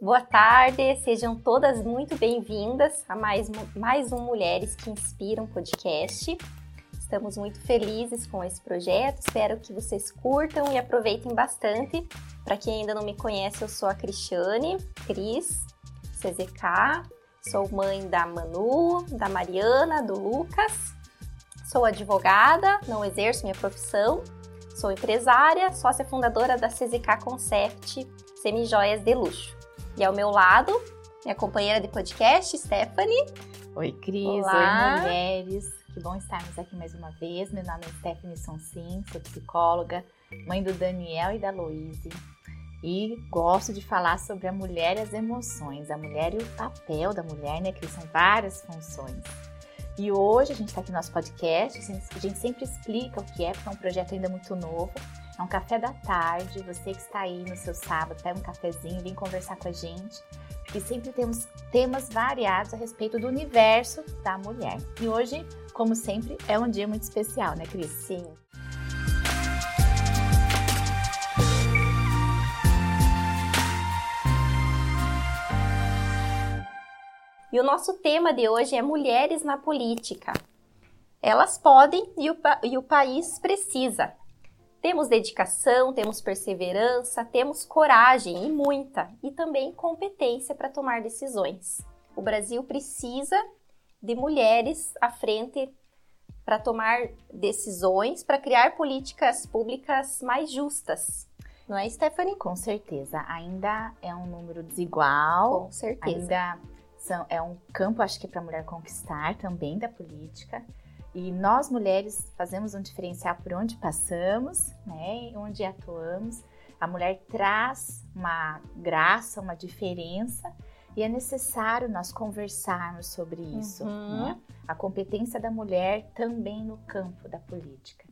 Boa tarde, sejam todas muito bem-vindas a mais, mais um Mulheres que Inspiram podcast. Estamos muito felizes com esse projeto, espero que vocês curtam e aproveitem bastante. Para quem ainda não me conhece, eu sou a Cristiane, Cris, CZK, sou mãe da Manu, da Mariana, do Lucas, sou advogada, não exerço minha profissão, sou empresária, sócia fundadora da CZK Concept Semijoias de Luxo. E ao meu lado, minha companheira de podcast, Stephanie. Oi, Cris. Olá. Oi, mulheres. Que bom estarmos aqui mais uma vez. Meu nome é Stephanie Sonsim, sou psicóloga, mãe do Daniel e da Louise. E gosto de falar sobre a mulher e as emoções, a mulher e o papel da mulher, né? Que são várias funções. E hoje a gente está aqui no nosso podcast, a gente sempre explica o que é, porque é um projeto ainda muito novo. É um café da tarde. Você que está aí no seu sábado, pega um cafezinho, vem conversar com a gente. Porque sempre temos temas variados a respeito do universo da mulher. E hoje, como sempre, é um dia muito especial, né, Cris? Sim. E o nosso tema de hoje é Mulheres na Política. Elas podem e o, e o país precisa. Temos dedicação, temos perseverança, temos coragem e muita, e também competência para tomar decisões. O Brasil precisa de mulheres à frente para tomar decisões, para criar políticas públicas mais justas. Não é, Stephanie? Com certeza. Ainda é um número desigual. Com certeza. Ainda são, é um campo, acho que, para a mulher conquistar também da política. E nós mulheres fazemos um diferencial por onde passamos, né, onde atuamos. A mulher traz uma graça, uma diferença e é necessário nós conversarmos sobre isso. Uhum. Né? A competência da mulher também no campo da política.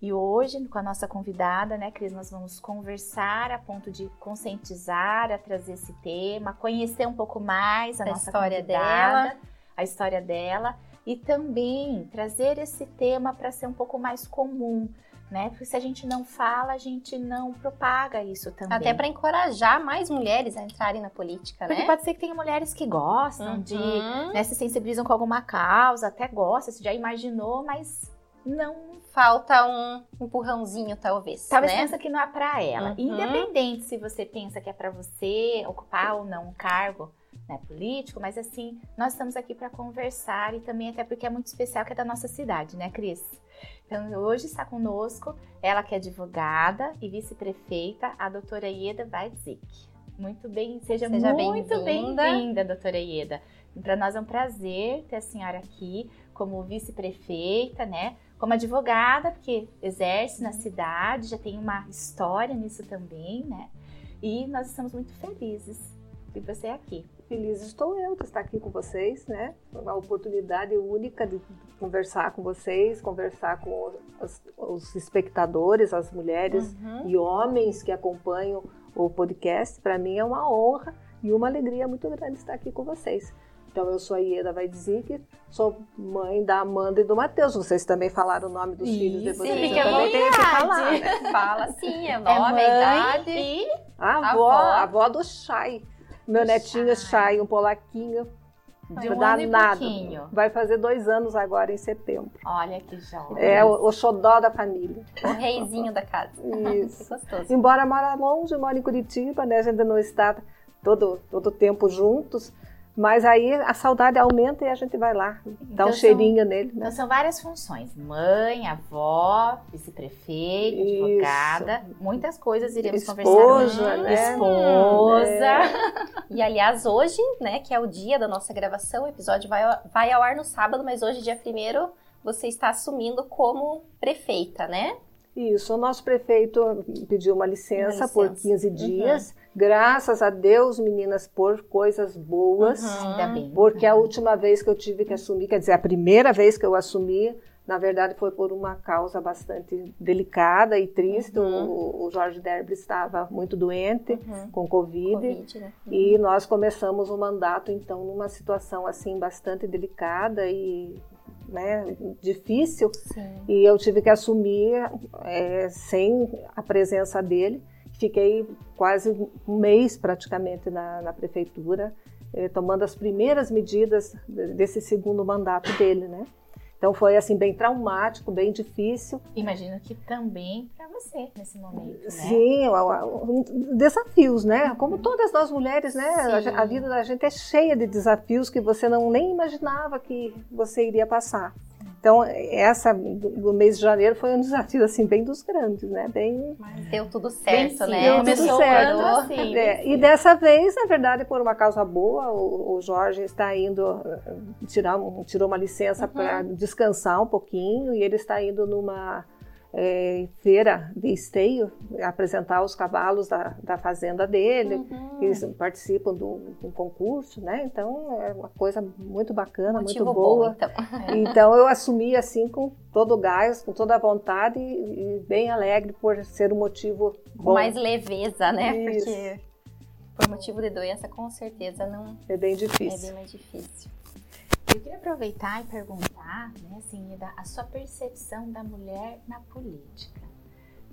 E hoje, com a nossa convidada, né, Cris, nós vamos conversar a ponto de conscientizar, a trazer esse tema, conhecer um pouco mais a, a nossa história convidada, dela, a história dela e também trazer esse tema para ser um pouco mais comum, né? Porque se a gente não fala, a gente não propaga isso também. Até para encorajar mais mulheres a entrarem na política, Porque né? pode ser que tenha mulheres que gostam uhum. de, né, se sensibilizam com alguma causa, até gostam, se já imaginou, mas não falta um empurrãozinho, talvez. Talvez né? pensa que não é para ela. Uhum. Independente se você pensa que é para você ocupar ou não um cargo, né, político, mas assim, nós estamos aqui para conversar e também até porque é muito especial que é da nossa cidade, né, Cris? Então, hoje está conosco ela que é advogada e vice-prefeita, a doutora Ieda Weidzik. Muito bem, seja, seja muito bem-vinda, doutora Ieda. Para nós é um prazer ter a senhora aqui como vice-prefeita, né? Como advogada, porque exerce na cidade, já tem uma história nisso também, né? E nós estamos muito felizes de você aqui feliz estou eu de estar aqui com vocês, né? Uma oportunidade única de conversar com vocês, conversar com os, os espectadores, as mulheres uhum. e homens que acompanham o podcast. Para mim é uma honra e uma alegria muito grande estar aqui com vocês. Então, eu sou a Ieda vai dizer que sou mãe da Amanda e do Matheus. Vocês também falaram o nome dos Isso, filhos depois sim, eu também tenho que falar. Né? Fala sim, é é nome, é a idade. E a avó, a avó do Chay. Meu netinho Chay, um polaquinho. De um danado. ano Vai fazer dois anos agora em setembro. Olha que jovem. É o, o xodó da família. O reizinho da casa. Isso. gostoso. Embora mora longe, mora em Curitiba, né? A gente não está todo todo tempo juntos. Mas aí a saudade aumenta e a gente vai lá, então dá um cheirinho são, nele. Né? Então são várias funções: mãe, avó, vice-prefeita, advogada, muitas coisas iremos Esposa, conversar. Né? Esposa. É. E aliás, hoje, né, que é o dia da nossa gravação, o episódio vai, vai ao ar no sábado, mas hoje, dia primeiro, você está assumindo como prefeita, né? Isso, o nosso prefeito pediu uma licença, uma licença. por 15 uhum. dias. Uhum. Graças a Deus, meninas, por coisas boas. Uhum. Porque a última vez que eu tive que assumir, quer dizer, a primeira vez que eu assumi, na verdade foi por uma causa bastante delicada e triste. Uhum. O, o, Jorge Derby estava muito doente uhum. com Covid. COVID né? E nós começamos o mandato, então, numa situação assim bastante delicada e né, difícil Sim. e eu tive que assumir é, sem a presença dele. Fiquei quase um mês praticamente na, na prefeitura, eh, tomando as primeiras medidas desse segundo mandato dele, né? Então foi assim bem traumático, bem difícil. Imagino que também para você nesse momento, né? Sim, desafios, né? Como todas nós mulheres, né? A vida da gente é cheia de desafios que você não nem imaginava que você iria passar. Então, essa do mês de janeiro foi um desafio, assim, bem dos grandes, né? Bem... Mas deu tudo certo, bem, né? Deu tudo certo. Assim, é, e dessa vez, na verdade, por uma causa boa, o, o Jorge está indo eh, tirar, tirou uma licença uhum. para descansar um pouquinho e ele está indo numa é, feira de esteio, apresentar os cavalos da, da fazenda dele, uhum. eles participam do, do, concurso, né? Então é uma coisa muito bacana, Motivo muito boa. Bom, então. então. eu assumi assim com todo o gás, com toda a vontade e, e bem alegre por ser um motivo bom. Com mais leveza, né? Isso. Porque por motivo de doença, com certeza não. É bem difícil. É bem mais difícil. Eu queria aproveitar e perguntar, né, assim, a sua percepção da mulher na política.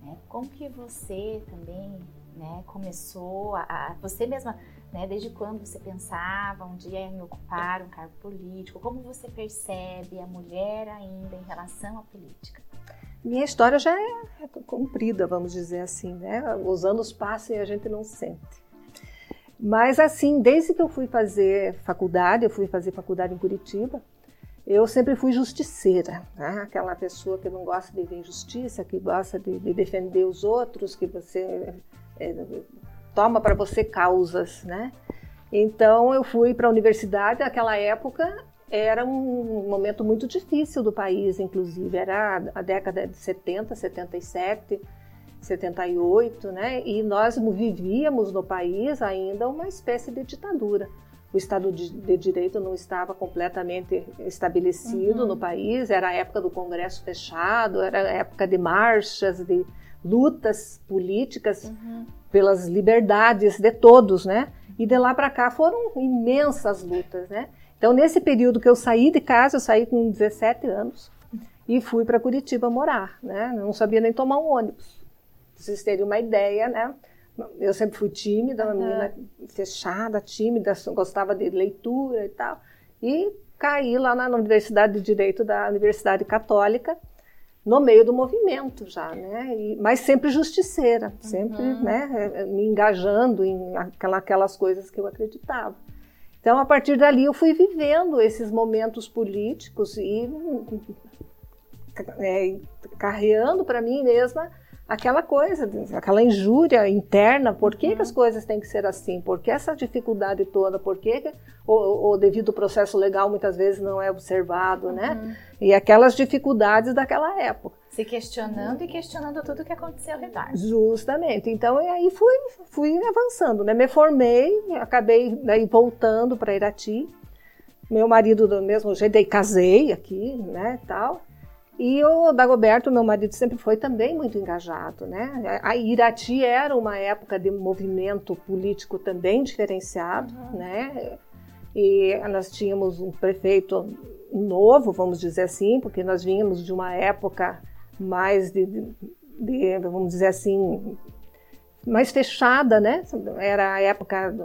Né? Como que você também né, começou a, a, você mesma, né, desde quando você pensava um dia em ocupar um cargo político? Como você percebe a mulher ainda em relação à política? Minha história já é comprida, vamos dizer assim, né? Os anos passam e a gente não sente. Mas assim, desde que eu fui fazer faculdade, eu fui fazer faculdade em Curitiba, eu sempre fui justiceira, né? aquela pessoa que não gosta de ver injustiça, que gosta de, de defender os outros, que você é, toma para você causas, né? Então eu fui para a universidade, naquela época era um momento muito difícil do país, inclusive, era a década de 70, 77, 78, né? E nós vivíamos no país ainda uma espécie de ditadura. O Estado de, Direito não estava completamente estabelecido uhum. no país, era a época do Congresso fechado, era a época de marchas, de lutas políticas uhum. pelas liberdades de todos, né? E de lá para cá foram imensas lutas, né? Então, nesse período que eu saí de casa, eu saí com 17 anos e fui para Curitiba morar, né? Não sabia nem tomar um ônibus vocês terem uma ideia, né? Eu sempre fui tímida, uma uhum. menina fechada, tímida, gostava de leitura e tal. E caí lá na Universidade de Direito da Universidade Católica, no meio do movimento já, né? E, mas sempre justiceira, sempre uhum. né, eh, me engajando em aquela, aquelas coisas que eu acreditava. Então, a partir dali, eu fui vivendo esses momentos políticos e é, carreando para mim mesma aquela coisa, aquela injúria interna, por que, uhum. que as uhum. coisas têm que ser assim? Por que essa dificuldade toda? Por que, que o, o devido processo legal muitas vezes não é observado, né? uhum. né? E aquelas dificuldades daquela época. Se questionando e questionando tudo o que aconteceu ao redor. Justamente. Então, e aí fui, fui avançando, né? Me formei, acabei daí voltando para Irati. Meu marido do mesmo jeito, aí casei aqui, né, tal. E o Dagoberto, meu marido, sempre foi também muito engajado, né? A Irati era uma época de movimento político também diferenciado, uhum. né? E nós tínhamos um prefeito novo, vamos dizer assim, porque nós vínhamos de uma época mais de, de, de vamos dizer assim, mais fechada, né? Era a época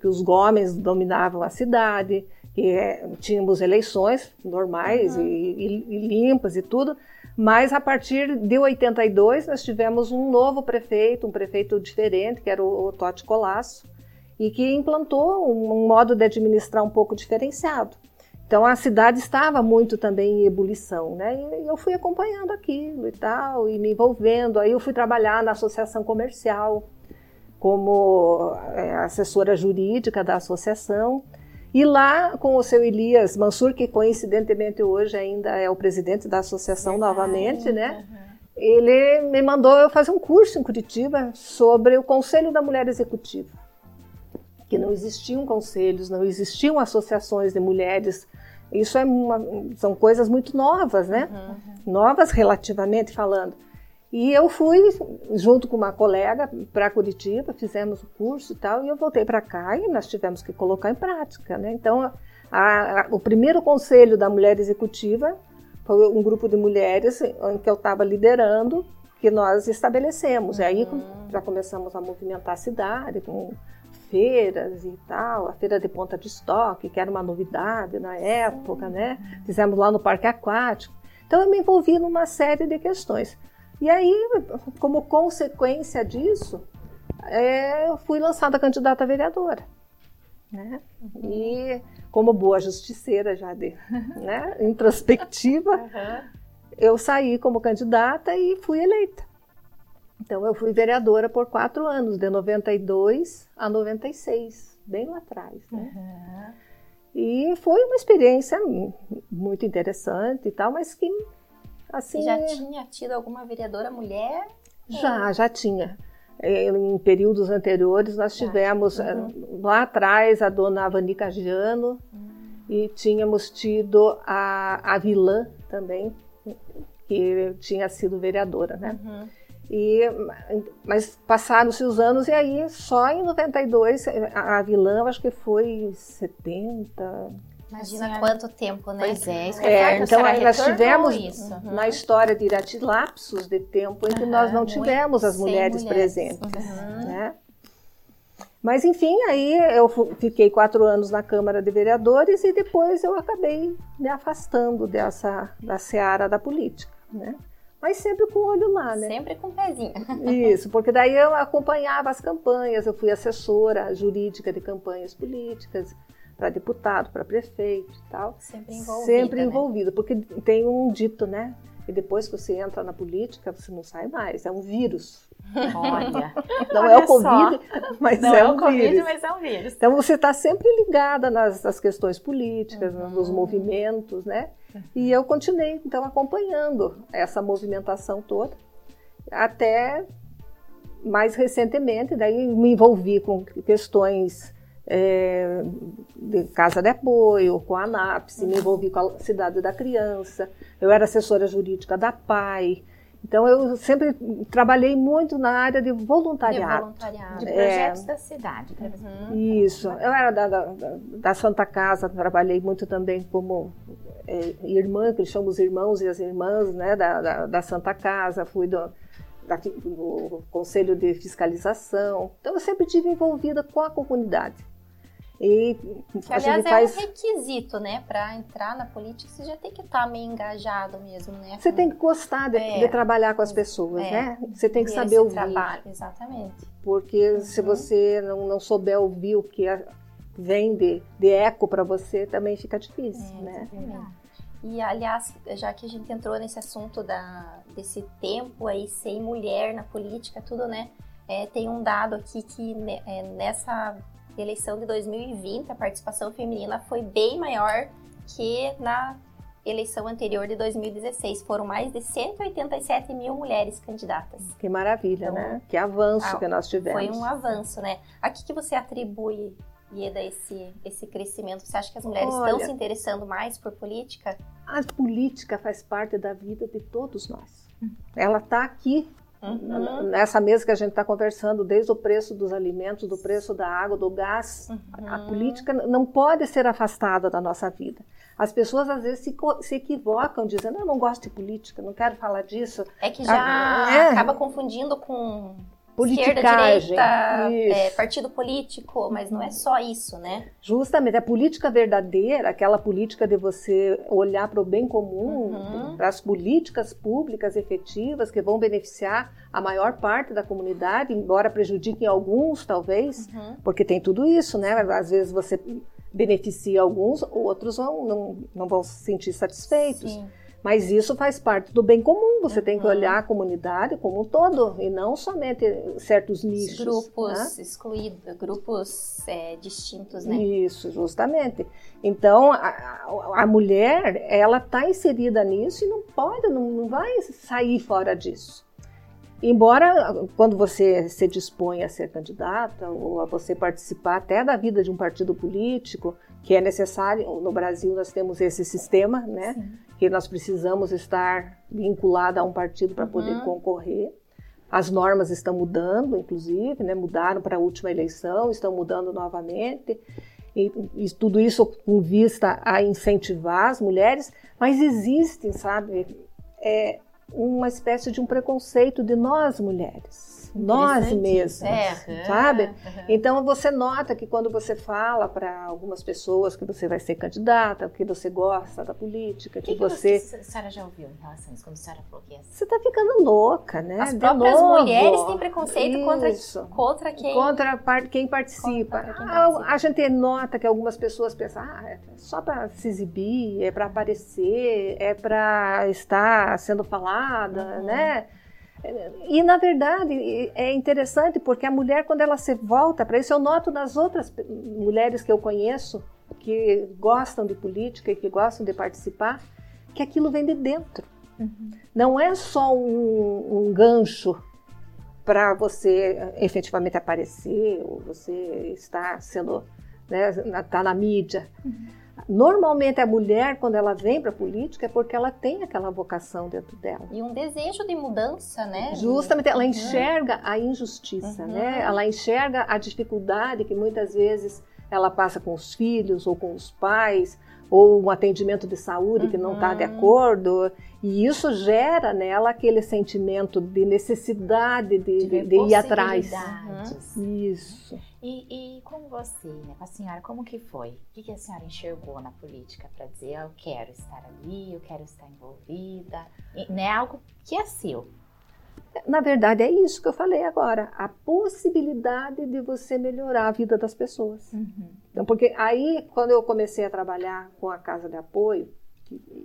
que os Gomes dominavam a cidade, que é, tínhamos eleições normais uhum. e, e, e, limpas e tudo, mas a partir de 82 nós tivemos um novo prefeito, um prefeito diferente, que era o, o Totti Colasso, e que implantou um, um, modo de administrar um pouco diferenciado. Então a cidade estava muito também em ebulição, né? E eu fui acompanhando aquilo e tal, e me envolvendo. Aí eu fui trabalhar na associação comercial como é, assessora jurídica da associação. E lá, com o seu Elias Mansur, que coincidentemente hoje ainda é o presidente da associação novamente, né? Uhum. Ele me mandou eu fazer um curso em Curitiba sobre o Conselho da Mulher Executiva. Que não existiam conselhos, não existiam associações de mulheres. Isso é uma, são coisas muito novas, né? Uhum. Novas relativamente falando. E eu fui junto com uma colega para Curitiba, fizemos o curso e tal, e eu voltei para cá e nós tivemos que colocar em prática, né? Então, a, a, o primeiro conselho da mulher executiva foi um grupo de mulheres em que eu estava liderando que nós estabelecemos. Uhum. E aí uhum. já começamos a movimentar a cidade com feiras e tal, a feira de ponta de estoque, que era uma novidade na época, né? Fizemos lá no parque aquático. Então eu me envolvi numa série de questões. E aí, como consequência disso, é, eu fui lançada candidata a vereadora. Né? Uhum. E como boa justiceira já de né, introspectiva, uhum. eu saí como candidata e fui eleita. Então eu fui vereadora por quatro anos, de 92 a 96, bem lá atrás. Né? Uhum. E foi uma experiência muito interessante e tal, mas que assim. Já tinha tido alguma vereadora mulher? Já, já tinha. É, em períodos anteriores nós tivemos uhum. lá atrás a dona Avanica Giano uhum. e tínhamos tido a, a vilã também, que tinha sido vereadora, né? Uhum. E, mas passaram-se os anos e aí só em 92 a, a vilã acho que foi 70. Imagina assim, quanto tempo, né? Pois é, isso é, então nós tivemos isso? Uhum. na história de Irati lapsos de tempo em que uhum, nós não tivemos as mulheres, mulheres. presentes, uhum. né? Mas enfim, aí eu fiquei quatro anos na Câmara de Vereadores e depois eu acabei me afastando dessa da seara da política, né? mas sempre com o olho lá, né? Sempre com o pezinho. Isso, porque daí eu acompanhava as campanhas, eu fui assessora jurídica de campanhas políticas para deputado, para prefeito e tal. Sempre envolvida. Sempre envolvida, né? porque tem um dito, né? E depois que você entra na política, você não sai mais, é um vírus. Olha, não é Olha é o Covid, só. mas não é, é um o COVID, vírus. mas é um vírus. Então você está sempre ligada nas, nas questões políticas, uhum. nos movimentos, né? E eu continuei, então, acompanhando essa movimentação toda, até mais recentemente, daí me envolvi com questões é, de casa de apoio, com a ANAPS, me envolvi com a Cidade da Criança, eu era assessora jurídica da PAI, então eu sempre trabalhei muito na área de voluntariado. De voluntariado. De projetos é, da cidade. Uhum. Isso. Eu era da, da, da, Santa Casa, trabalhei muito também como é, irmã, que eles chamam os irmãos e as irmãs né, da, da, da Santa Casa, fui do, da, do Conselho de Fiscalização. Então eu sempre estive envolvida com a comunidade. E que, aliás, faz... é um requisito, né? Para entrar na política, você já tem que estar tá meio engajado mesmo, né? Você tem que gostar de, é. de trabalhar com as pessoas, é. né? Você tem que saber ouvir. Trabalho, exatamente. Porque uhum. se você não, não souber ouvir o que vem de, de eco para você, também fica difícil, é, né? E, aliás, já que a gente entrou nesse assunto da, desse tempo aí sem mulher na política, tudo, né? É, tem um dado aqui que né, é, nessa eleição de 2020, a participação feminina foi bem maior que na eleição anterior de 2016. Foram mais de 187 mil mulheres candidatas. Que maravilha, então, né? Que avanço que nós tivemos. Foi um avanço, né? A que, que você atribui, Ieda, esse, esse crescimento? Você acha que as mulheres Olha, estão se interessando mais por política? A política faz parte da vida de todos nós. Ela está aqui Uhum. Nessa mesa que a gente está conversando, desde o preço dos alimentos, do preço da água, do gás, uhum. a, a, política não pode ser afastada da nossa vida. As pessoas às vezes se, se, equivocam dizendo: Eu não gosto de política, não quero falar disso. É que já ah, é. acaba confundindo com esquerda, direita, é, partido político, mas não é só isso, né? Justamente, a política verdadeira, aquela política de você olhar para o bem comum, uhum. para as políticas públicas efetivas que vão beneficiar a maior parte da comunidade, embora prejudiquem alguns, talvez, uhum. porque tem tudo isso, né? Às vezes você beneficia alguns, outros vão, não, não vão se sentir satisfeitos. Sim. Mas isso faz parte do bem comum. Você uhum. tem que olhar a comunidade como um todo e não somente certos nichos. Grupos né? excluídos, grupos é, distintos, né? Isso, justamente. Então, a, a mulher, ela está inserida nisso e não pode, não, não vai sair fora disso. Embora, quando você se dispõe a ser candidata ou a você participar até da vida de um partido político, que é necessário, no Brasil nós temos esse sistema, né? Sim que nós precisamos estar vinculada a um partido para poder uhum. concorrer. As normas estão mudando, inclusive, né? mudaram para a última eleição, estão mudando novamente. E, e, tudo isso com vista a incentivar as mulheres, mas existem, sabe, é, uma espécie de um preconceito de nós mulheres nós mesmos, é, sabe? Uhum. Então você nota que quando você fala para algumas pessoas que você vai ser candidata, que você gosta da política, que, que você. Que a senhora já ouviu em relação a isso? Quando a senhora falou que é Você está ficando louca, né? As próprias mulheres têm preconceito contra, contra quem. Contra quem participa. Contra quem participa. A, a, gente nota que algumas pessoas pensam, ah, é só para se exibir, é para aparecer, é para estar sendo falada, uhum. né? E, na verdade, é interessante porque a mulher, quando ela se volta para isso, eu noto nas outras mulheres que eu conheço, que gostam de política e que gostam de participar, que aquilo vem de dentro. Uhum. Não é só um, um gancho para você efetivamente aparecer ou você estar sendo, né, tá na mídia. Uhum. Normalmente a mulher, quando ela vem para a política, é porque ela tem aquela vocação dentro dela. E um desejo de mudança, né? Justamente, ela uhum. enxerga a injustiça, uhum. né? Ela enxerga a dificuldade que muitas vezes ela passa com os filhos ou com os pais, ou um atendimento de saúde uhum. que não está de acordo. E isso gera nela aquele sentimento de necessidade de, de, de ir atrás. Uhum. Isso. E, e com você, né, com a senhora, como que foi? O que, que a senhora enxergou na política para dizer eu quero estar ali, eu quero estar envolvida? E, não é algo que é seu. Na verdade, é isso que eu falei agora. A possibilidade de você melhorar a vida das pessoas. Uhum. Então, porque aí, quando eu comecei a trabalhar com a Casa de Apoio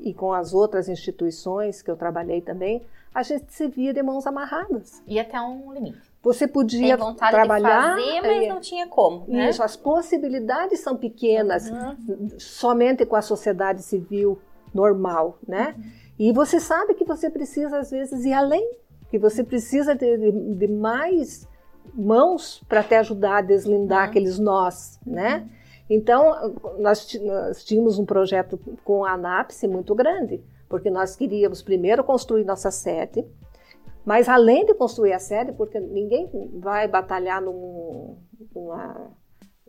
e com as outras instituições que eu trabalhei também, a gente se via de mãos amarradas. E até um limite. Você podia Tem vontade trabalhar, de fazer, mas é, não tinha como. Né? Isso, as possibilidades são pequenas, uhum. somente com a sociedade civil normal, né? Uhum. E você sabe que você precisa às vezes ir além, que você precisa de, de, de mais mãos para te ajudar a deslindar uhum. aqueles nós, né? Então, nós, nós, tínhamos um projeto com a ANAPSE muito grande, porque nós queríamos primeiro construir nossa sede, mas além de construir a sede, porque ninguém vai batalhar num, numa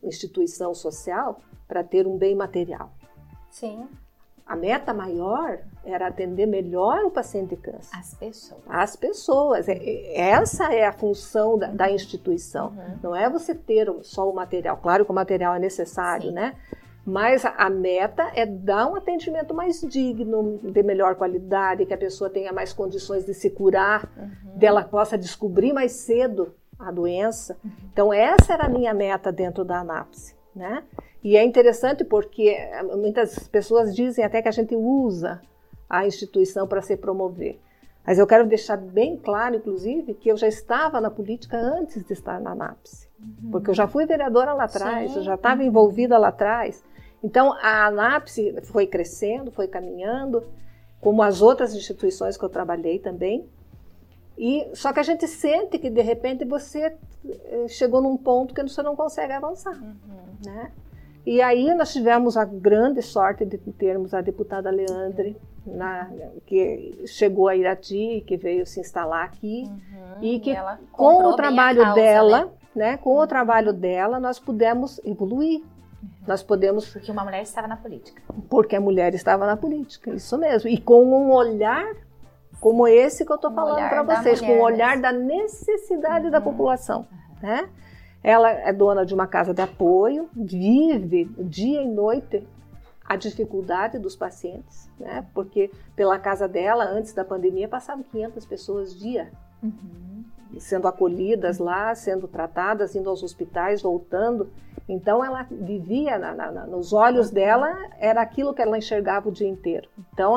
instituição social para ter um bem material. Sim. A meta maior era atender melhor o paciente de câncer. As pessoas. As pessoas. É, essa é a função da, da instituição. Uhum. Não é você ter só o material. Claro que o material é necessário, Sim. né? Mas a meta é dar um atendimento mais digno, de melhor qualidade, que a pessoa tenha mais condições de se curar, uhum. dela possa descobrir mais cedo a doença. Uhum. Então, essa era a minha meta dentro da ANAPSE. Né? E é interessante porque eh, muitas pessoas dizem até que a gente usa a instituição para se promover. Mas eu quero deixar bem claro, inclusive, que eu já estava na política antes de estar na ANAPSE. Uhum. Porque eu já fui vereadora lá atrás, Sim. eu já estava uhum. envolvida lá atrás. Então, a ANAPSE foi crescendo, foi caminhando, como as outras instituições que eu trabalhei também. E só que a gente sente que de repente você eh, chegou num ponto que você não consegue avançar, uhum. né? E aí nós tivemos a grande sorte de termos a deputada Leandre, na, que chegou a Irati, que veio se instalar aqui uhum, e que e com o trabalho causa, dela, né? né? com uhum. o trabalho dela, nós pudemos evoluir. Uhum. Nós podemos porque uma mulher estava na política. Porque a mulher estava na política, isso mesmo. E com um olhar como esse que eu estou falando para vocês, com o olhar da necessidade da uhum. população, né? Ela é dona de uma casa de apoio, vive dia e noite a dificuldade dos pacientes, né? Porque pela casa dela, antes da pandemia, passavam 500 pessoas dia. Uhum. Sendo acolhidas lá, sendo tratadas, indo aos hospitais, voltando. Então ela vivia na, na, nos olhos dela, era aquilo que ela enxergava o dia inteiro. Então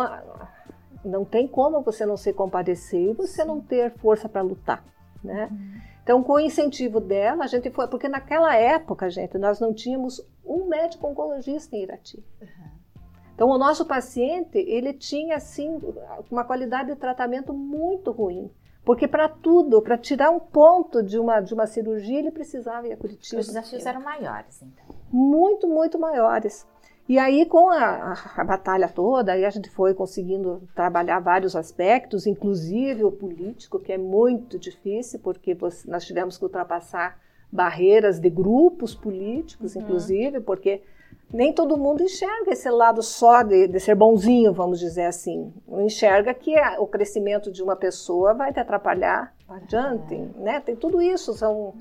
não tem como você não se compadecer e você não ter força para lutar, né? Uhum. Então, com o incentivo dela, a gente foi. Porque naquela época, gente, nós não tínhamos um médico oncologista em Irati. Uhum. Então, o nosso paciente, ele tinha, assim, uma qualidade de tratamento muito ruim. Porque para tudo, para tirar um ponto de uma, de uma cirurgia, ele precisava ir a Curitiba. Os desafios eram maiores, então. Muito, muito maiores. E aí, com a, a, batalha toda, aí a gente foi conseguindo trabalhar vários aspectos, inclusive o político, que é muito difícil, porque nós tivemos que ultrapassar barreiras de grupos políticos, uhum. inclusive, porque nem todo mundo enxerga esse lado só de, de, ser bonzinho, vamos dizer assim. Enxerga que o crescimento de uma pessoa vai te atrapalhar adiante, é. né? Tem tudo isso, são...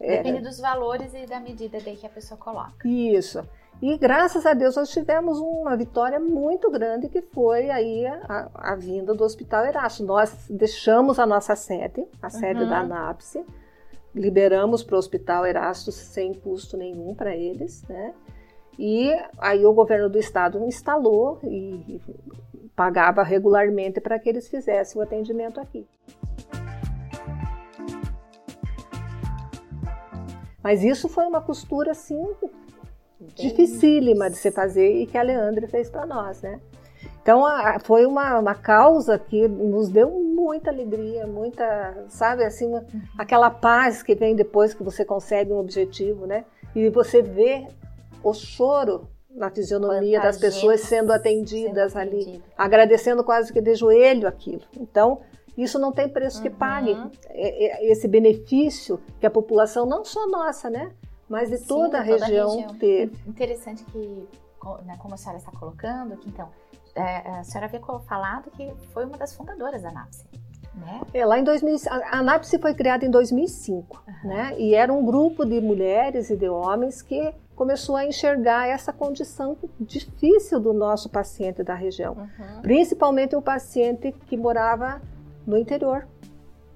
É, Depende é, dos valores e da medida daí que a pessoa coloca. Isso. E graças a Deus nós tivemos uma vitória muito grande que foi aí a, a vinda do Hospital Erasto. Nós deixamos a nossa sede, a sede uhum. da ANAPSE, liberamos para o Hospital Erasto sem custo nenhum para eles, né? E aí o governo do estado instalou e pagava regularmente para que eles fizessem o atendimento aqui. Mas isso foi uma costura assim dificílima de se fazer e que a Leandre fez para nós, né? Então a, foi uma, uma causa que nos deu muita alegria, muita, sabe, assim, uma, aquela paz que vem depois que você consegue um objetivo, né? E você vê o choro na fisionomia Quanta das pessoas sendo atendidas sendo ali, atendida. agradecendo quase que de joelho aquilo. Então, isso não tem preço uhum. que pague. É, é, esse benefício que a população, não só nossa, né? Mas de toda, Sim, a, toda região a região teve. Interessante que, né, como a senhora está colocando, que então, é, a senhora havia falado que foi uma das fundadoras da NAPSE. Né? É, lá em 2000, a ANAPSE foi criada em 2005, uhum. né? E era um grupo de mulheres e de homens que começou a enxergar essa condição difícil do nosso paciente da região, uhum. principalmente o paciente que morava no interior,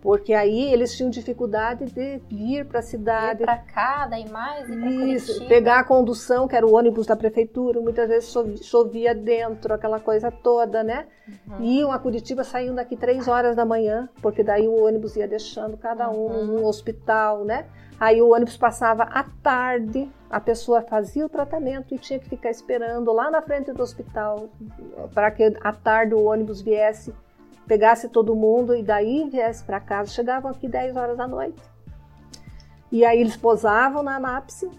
porque aí eles tinham dificuldade de vir para a cidade. para cá, daí mais, e Isso, pegar a condução, que era o ônibus da prefeitura, muitas vezes chovia dentro, aquela coisa toda, né? Uhum. Iam a Curitiba, saíam daqui três horas da manhã, porque daí o ônibus ia deixando cada um uhum. num hospital, né? Aí o ônibus passava à tarde, a pessoa fazia o tratamento e tinha que ficar esperando lá na frente do hospital para que à tarde o ônibus viesse, pegasse todo mundo e daí viesse para casa. Chegavam aqui 10 horas da noite. E aí eles posavam na anápse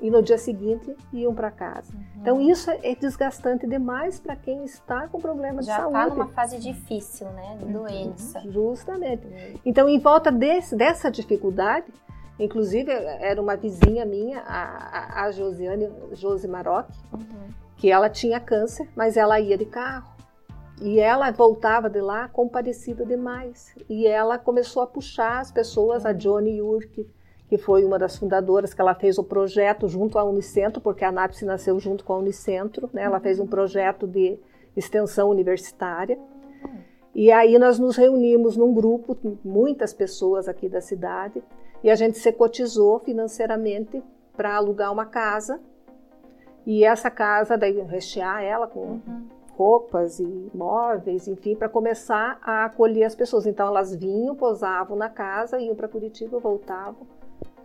e no dia seguinte iam para casa. Uhum. Então isso é desgastante demais para quem está com problema Já de saúde. Já está numa fase difícil, né, de uhum. doença. Justamente. Uhum. Então em volta desse, dessa dificuldade, Inclusive, era uma vizinha minha, a, a Josiane, Josi Maroc, uhum. que ela tinha câncer, mas ela ia de carro. E ela voltava de lá comparecida demais. E ela começou a puxar as pessoas, a Johnny Yurk, que foi uma das fundadoras, que ela fez o projeto junto à Unicentro, porque a NAPSE nasceu junto com a Unicentro, né? Ela fez um projeto de extensão universitária. E aí nós nos reunimos num grupo, muitas pessoas aqui da cidade, e a gente se cotizou financeiramente para alugar uma casa. E essa casa, daí rechear ela com uhum. roupas e móveis, enfim, para começar a acolher as pessoas. Então elas vinham, posavam na casa, iam para Curitiba, voltavam,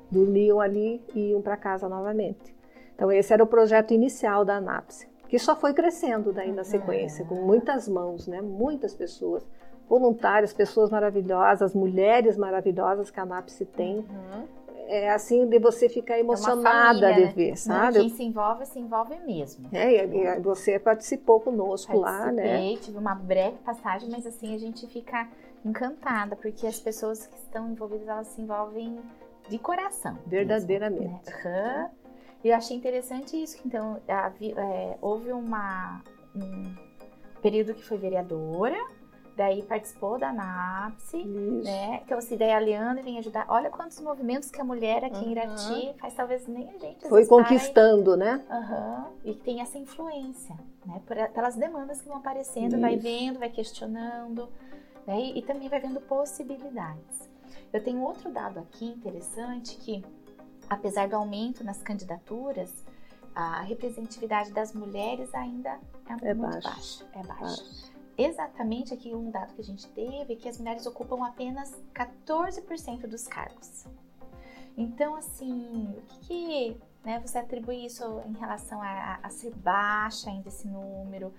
dormiam ali e iam para casa novamente. Então esse era o projeto inicial da ANAPSE, que só foi crescendo daí na sequência, com muitas mãos, né? Muitas pessoas voluntárias, pessoas maravilhosas, mulheres maravilhosas que a NAPSE tem. Uhum. É assim de você ficar é emocionada é família, de ver, né? sabe? Quem se envolve, se envolve mesmo. É, e você participou conosco lá, né? tive uma breve passagem, mas assim a gente fica encantada, porque as pessoas que estão envolvidas, elas se envolvem de coração. Verdadeiramente. Mesmo, né? uhum. E eu achei interessante isso, então é, houve uma, um período que foi vereadora, daí participou da NAPSE, né? Então, assim, daí a Leandra vem ajudar. Olha quantos movimentos que a mulher aqui uhum. em Irati faz, talvez nem a gente. Foi conquistando, né? Uhum. E tem essa influência, né? Pelas demandas que vão aparecendo, Isso. vai vendo, vai questionando, né? E, e também vai vendo possibilidades. Eu tenho outro dado aqui interessante que, apesar do aumento nas candidaturas, a representatividade das mulheres ainda é, é muito baixa. É baixa. baixa exatamente aqui um dado que a gente teve, que as mulheres ocupam apenas 14% dos cargos. Então, assim, o que, que né, você atribui isso em relação a, a, ser baixa ainda esse número?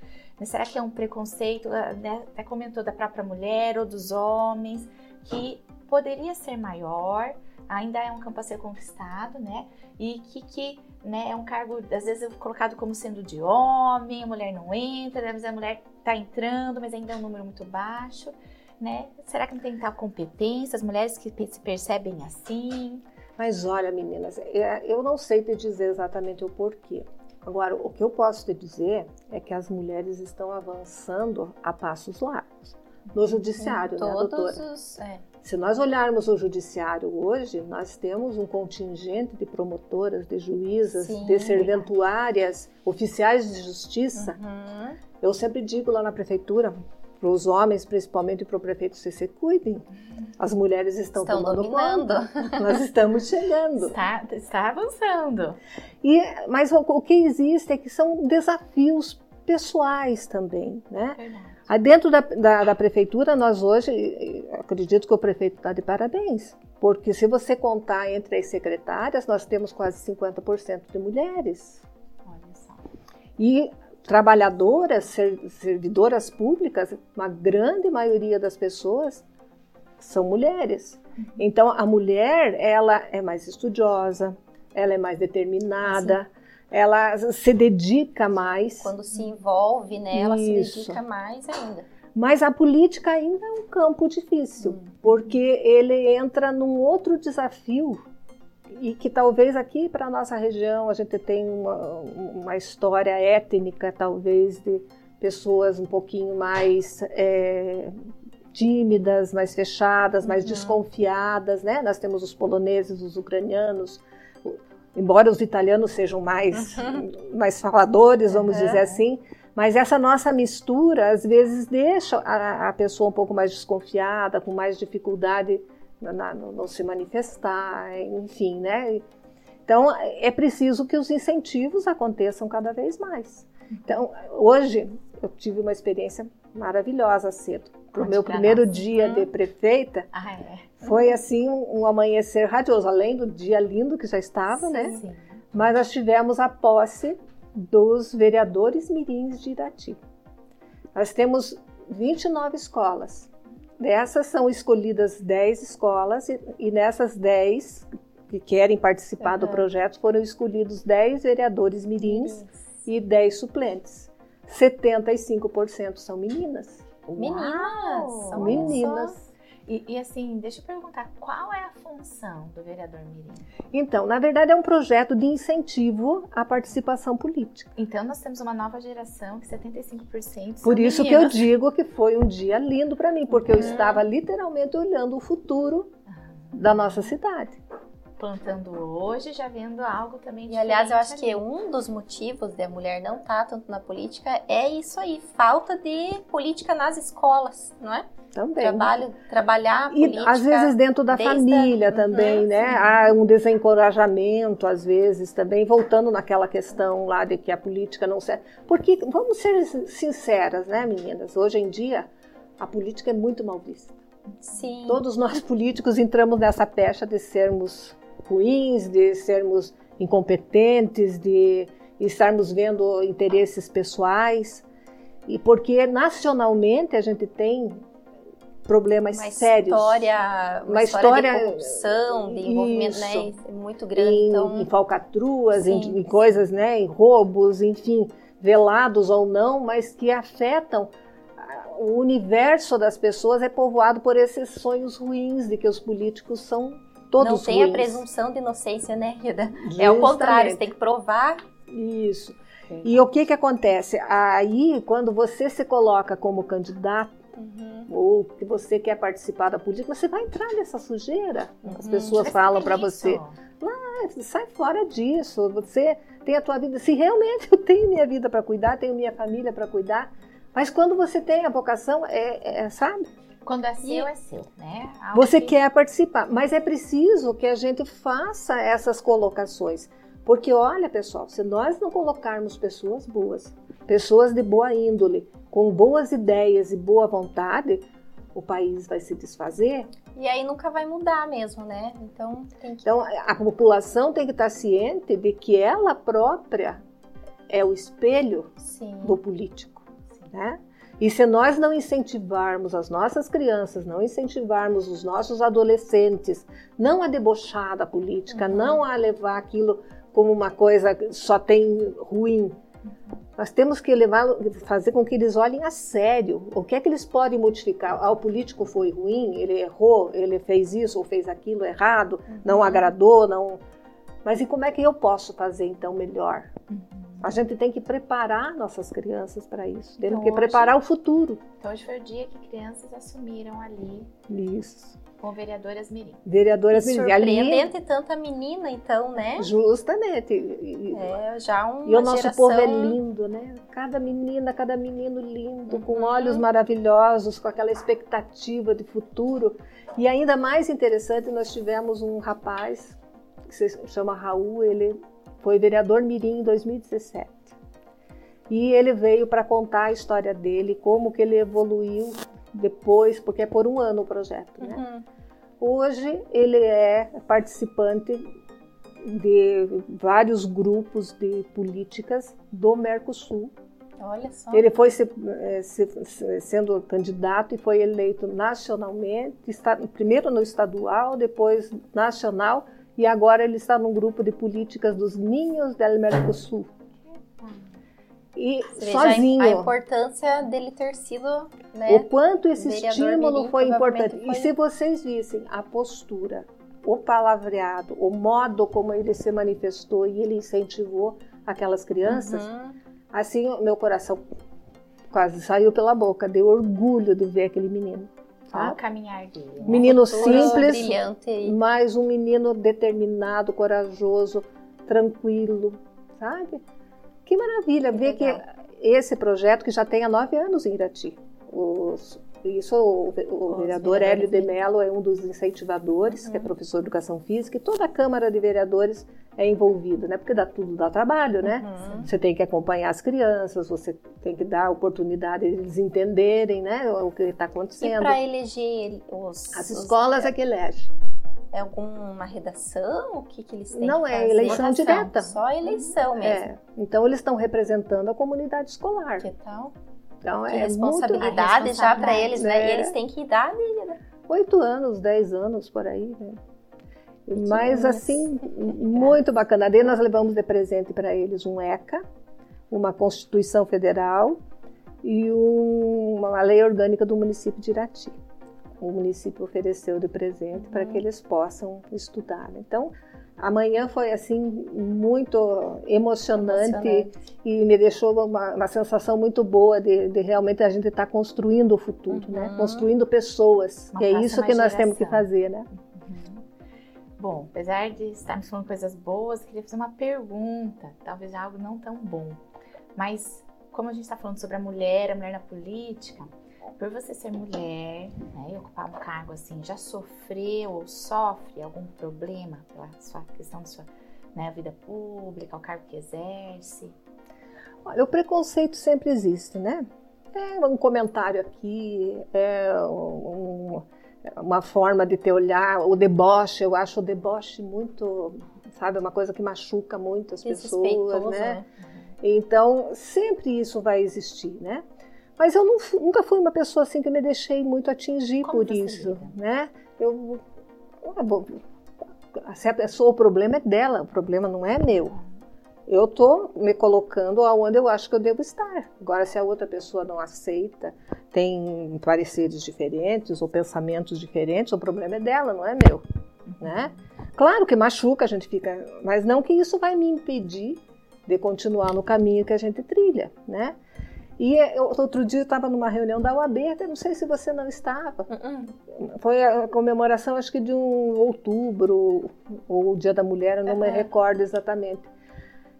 Será que é um preconceito, ah, né, até comentou da própria mulher ou dos homens, que poderia ser maior, ainda é um campo a ser conquistado, né? E que, que né, é um cargo, às vezes, colocado como sendo de homem, a mulher não entra, às vezes a mulher está entrando, mas ainda é um número muito baixo, né? Será que não tem tal competência? As mulheres que se percebem assim, Mas olha, meninas, é, eu não sei te dizer exatamente o porquê. Agora, o que eu posso te dizer é que as mulheres estão avançando a passos largos no judiciário, né, doutora? Os, é. Se nós olharmos o judiciário hoje, nós temos um contingente de promotoras, de juízas, Sim. de serventuárias, oficiais de justiça. Uhum. Eu sempre digo lá na prefeitura, para os homens, principalmente para o prefeito CC, cuidem. As mulheres estão, estão tomando dominando. conta. Nós estamos chegando. Está, está avançando. E, mas o, o, que existe é que são desafios pessoais também, né? Verdade. Aí dentro da, da, da, prefeitura, nós hoje, acredito que o prefeito está de parabéns, porque se você contar entre as secretárias, nós temos quase 50% de mulheres. Olha só. E trabalhadoras, servidoras públicas, uma grande maioria das pessoas são mulheres. Uhum. Então, a mulher, ela é mais estudiosa, ela é mais determinada, Sim ela se dedica mais. Quando se envolve, né, ela Isso. se dedica mais ainda. Mas a política ainda é um campo difícil, hum. porque ele entra num outro desafio e que talvez aqui para nossa região a gente tem uma, uma, história étnica, talvez de pessoas um pouquinho mais é, tímidas, mais fechadas, mais uhum. desconfiadas, né? Nós temos os poloneses, os ucranianos, embora os italianos sejam mais, uhum. mais faladores, vamos uhum. dizer assim, mas essa nossa mistura às vezes deixa a, a pessoa um pouco mais desconfiada, com mais dificuldade no, no se manifestar, enfim, né? Então é preciso que os incentivos aconteçam cada vez mais. Então hoje eu tive uma experiência maravilhosa cedo. Para o meu primeiro nós. dia de prefeita, ah, é. Foi assim um, um, amanhecer radioso, além do dia lindo que já estava, né? sim, né? Sim. Mas nós tivemos a posse dos vereadores mirins de Irati. Nós temos 29 escolas. Dessas são escolhidas 10 escolas e, e nessas 10 que querem participar uhum. do projeto foram escolhidos 10 vereadores mirins e 10 suplentes. 75% são meninas. Meninas! São meninas. E, e, assim, deixa eu perguntar, qual é a função do vereador Mirim? Então, na verdade é um projeto de incentivo à participação política. Então nós temos uma nova geração que 75% Por isso meninas. que eu digo que foi um dia lindo para mim, porque uhum. eu estava literalmente olhando o futuro uhum. da nossa cidade plantando hoje, já vendo algo também E aliás, eu acho ali. que um dos motivos da mulher não estar tá tanto na política é isso aí, falta de política nas escolas, não é? Também. Trabalho, trabalhar e política. às vezes dentro da família a... também, uhum, né? Sim. Há um desencorajamento, às vezes, também, voltando naquela questão lá de que a política não serve. Porque, vamos ser sinceras, né, meninas? Hoje em dia, a política é muito mal vista. Sim. Todos nós políticos entramos nessa pecha de sermos ruins, de sermos incompetentes, de estarmos vendo interesses pessoais. E porque nacionalmente a gente tem problemas uma sérios. História, uma, uma história, história de corrupção, de envolvimento né, muito grande. Em, então... em falcatruas, em, em, coisas, né, em roubos, enfim, velados ou não, mas que afetam o universo das pessoas é povoado por esses sonhos ruins de que os políticos são todos Não tem ruins. a presunção de inocência, né, Rida? É o contrário, você tem que provar. Isso. E o que que acontece? Aí, quando você se coloca como candidato, uhum. ou que você quer participar da política, você vai entrar nessa sujeira. Uhum. As pessoas falam para você, ah, sai fora disso, você tem a tua vida. Se realmente eu tenho minha vida para cuidar, tenho minha família para cuidar, mas quando você tem a vocação, é, é sabe? Quando é seu, é seu, né? Algo você que... quer participar, mas é preciso que a gente faça essas colocações. Porque olha, pessoal, se nós não colocarmos pessoas boas, pessoas de boa índole, com boas ideias e boa vontade, o país vai se desfazer. E aí nunca vai mudar mesmo, né? Então, que... então a população tem que estar ciente de que ela própria é o espelho Sim. do político, Sim. né? E se nós não incentivarmos as nossas crianças, não incentivarmos os nossos adolescentes, não a debochar da política, uhum. não a levar aquilo como uma coisa só tem ruim, Nós temos que levar, fazer com que eles olhem a sério. O que é que eles podem modificar? Ah, o político foi ruim, ele errou, ele fez isso ou fez aquilo errado, uhum. não agradou, não. Mas e como é que eu posso fazer então melhor? Uhum. A gente tem que preparar nossas crianças para isso. Temos então, que hoje, preparar o futuro. Então hoje foi o dia que crianças assumiram ali. Isso com vereadoras mirim. Vereadoras mirim. Surpreendente ali, tanta menina, então, né? Justamente. É, já uma E o nosso geração... povo é lindo, né? Cada menina, cada menino lindo, uhum. com olhos maravilhosos, com aquela expectativa de futuro. E ainda mais interessante, nós tivemos um rapaz que se chama Raul, ele foi vereador mirim em 2017. E ele veio para contar a história dele, como que ele evoluiu depois, porque é por um ano o projeto, né? Uhum. Hoje ele é participante de vários grupos de políticas do Mercosul. Olha só. Ele foi se, eh, se, sendo candidato e foi eleito nacionalmente, está, primeiro no estadual, depois nacional, e agora ele está num grupo de políticas dos Ninhos del Mercosul e Você sozinho. A importância dele ter sido. Né, o quanto esse estímulo Mirim, foi importante. Foi... E se vocês vissem a postura, o palavreado, o modo como ele se manifestou e ele incentivou aquelas crianças, uhum. assim, meu coração quase saiu pela boca. Deu orgulho de ver aquele menino. Tá? O caminhar dele. Né? Menino simples, mas um menino determinado, corajoso, tranquilo, sabe? Que maravilha ver que esse projeto que já tem há nove anos em Irati. Os, isso o, o vereador Hélio de Mello é um dos incentivadores, uhum. que é uhum. professor de educação física, e toda a Câmara de Vereadores é envolvida, né? Porque dá tudo dá trabalho, né? Uhum. Você tem que acompanhar as crianças, você tem que dar oportunidade de eles entenderem, né? O que está acontecendo. E para eleger os as escolas os... é que elege. É alguma redação? O que, que eles têm Não, que é eleição direta. Só eleição mesmo. É. Então eles estão representando a comunidade escolar. Que tal? Então que é responsabilidade muito... já para eles, né? E eles têm que idade, né? Oito anos, dez anos por aí, né? Mas assim, muito bacana. Daí nós levamos de presente para eles um ECA, uma Constituição Federal e um, uma lei orgânica do município de Irati o município ofereceu de presente uhum. para que eles possam estudar. Então, amanhã foi assim muito emocionante, emocionante. e me deixou uma, uma, sensação muito boa de, de realmente a gente estar tá construindo o futuro, né? uhum. né? Construindo pessoas, uma que é isso que nós geração. temos que fazer, né? Uhum. Bom, apesar de estarmos falando coisas boas, queria fazer uma pergunta, talvez algo não tão bom, mas como a gente está falando sobre a mulher, a mulher na política, por você ser mulher né, e ocupar um cargo assim, já sofreu ou sofre algum problema pela sua questão da sua né, vida pública, o cargo que exerce? Olha, o preconceito sempre existe, né? É um comentário aqui, é um, uma forma de te olhar, o deboche, eu acho o deboche muito, sabe, uma coisa que machuca muito as pessoas, né? né? Então, sempre isso vai existir, né? Mas eu não, nunca fui uma pessoa assim que me deixei muito atingir Como por isso, né? Eu, se a pessoa, o problema é dela, o problema não é meu. Eu estou me colocando aonde eu acho que eu devo estar. Agora, se a outra pessoa não aceita, tem pareceres diferentes ou pensamentos diferentes, o problema é dela, não é meu, né? Claro que machuca, a gente fica, mas não que isso vai me impedir de continuar no caminho que a gente trilha, né? E eu, outro dia eu estava numa reunião da UAB, não sei se você não estava. Uh -uh. Foi a comemoração, acho que de um outubro, ou o Dia da Mulher, eu não uh -huh. me recordo exatamente.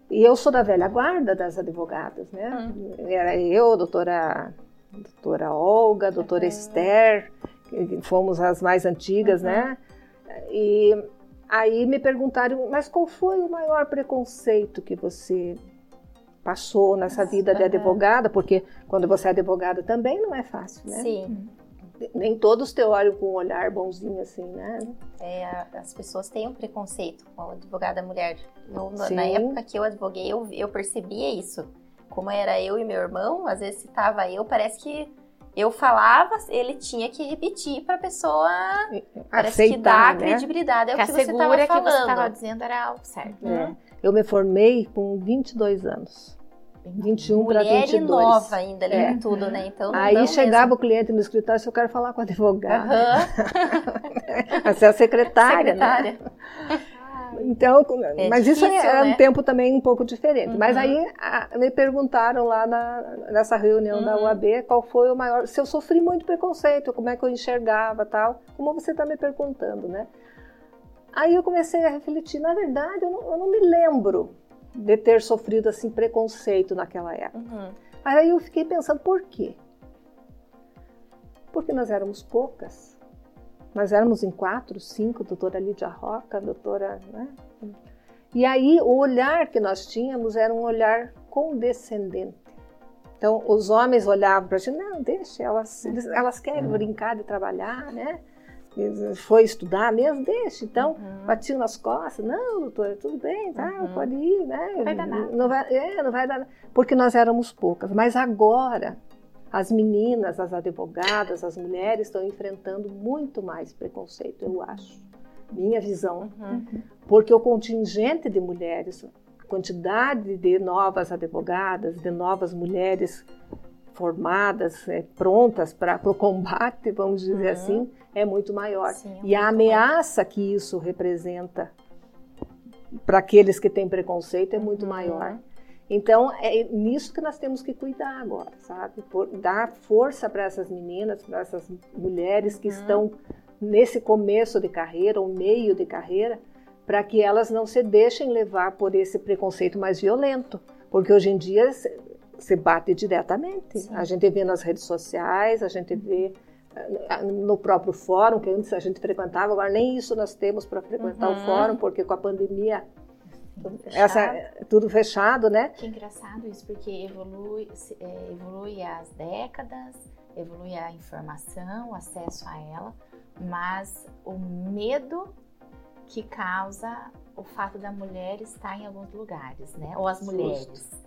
E eu sou da velha guarda das advogadas, né? Era eu, a doutora, doutora Olga, a doutora Esther, fomos as mais antigas, né? E aí me perguntaram, mas qual foi o maior preconceito que você passou nessa vida de advogada, porque quando você é advogada também não é fácil, né? Sim. Nem todos te olham com um olhar bonzinho assim, né? É, as pessoas têm um preconceito com a advogada mulher. Eu, na época que eu advoguei, eu, eu percebia isso. Como era eu e meu irmão, às vezes citava eu, parece que eu falava, ele tinha que repetir para a pessoa parece que dar né? credibilidade ao que, que você estava falando. que você estava dizendo era algo certo. É. Eu me formei com 22 anos. 21 para 22. Mulher nova ainda ali é. tudo, né? Então, Aí chegava mesmo. o cliente no escritório, se eu quero falar com a advogada. Uhum. Você é a secretária, secretária. Né? Então, é mas difícil, isso é, né? um tempo também um pouco diferente. Uhum. Mas aí a, me perguntaram lá na, nessa reunião uhum. da UAB qual foi o maior. Se eu sofri muito preconceito, como é que eu enxergava tal, como você está me perguntando, né? Aí eu comecei a refletir, na verdade, eu não, eu não me lembro de ter sofrido assim preconceito naquela época. Uhum. Aí eu fiquei pensando, por quê? Porque nós éramos poucas. Nós éramos em quatro, cinco, doutora Lídia Roca, doutora. Né? E aí o olhar que nós tínhamos era um olhar condescendente. Então os homens olhavam para a gente, não, deixa, elas, elas querem brincar de trabalhar, né? Foi estudar mesmo, deixa. Então, uhum. batiam nas costas, não, doutora, tudo bem, tá, uhum. pode ir, né? Não vai dar nada. Não vai, é, não vai dar nada. Porque nós éramos poucas. Mas agora, as meninas, as advogadas, as mulheres estão enfrentando muito mais preconceito, eu acho. Minha visão. Uhum. Porque o contingente de mulheres, a quantidade de novas advogadas, de novas mulheres formadas, é, prontas para o combate, vamos dizer uhum. assim, é muito maior. Sim, é e a ameaça maior. que isso representa para aqueles que têm preconceito é muito uhum. maior. Então, é nisso que nós temos que cuidar agora, sabe? Por, dar força para essas meninas, para essas mulheres que uhum. estão nesse começo de carreira, ou meio de carreira, para que elas não se deixem levar por esse preconceito mais violento. Porque hoje em dia se bate diretamente. Sim. A gente vê nas redes sociais, a gente vê eh, no próprio fórum, que antes a gente frequentava, agora nem isso nós temos para frequentar uhum. o fórum, porque com a pandemia tudo essa tudo fechado, né? Que engraçado isso, porque evolui, é, evolui as décadas, evolui a informação, o acesso a ela, mas o medo que causa o fato da mulher estar em alguns lugares, né? Ou as mulheres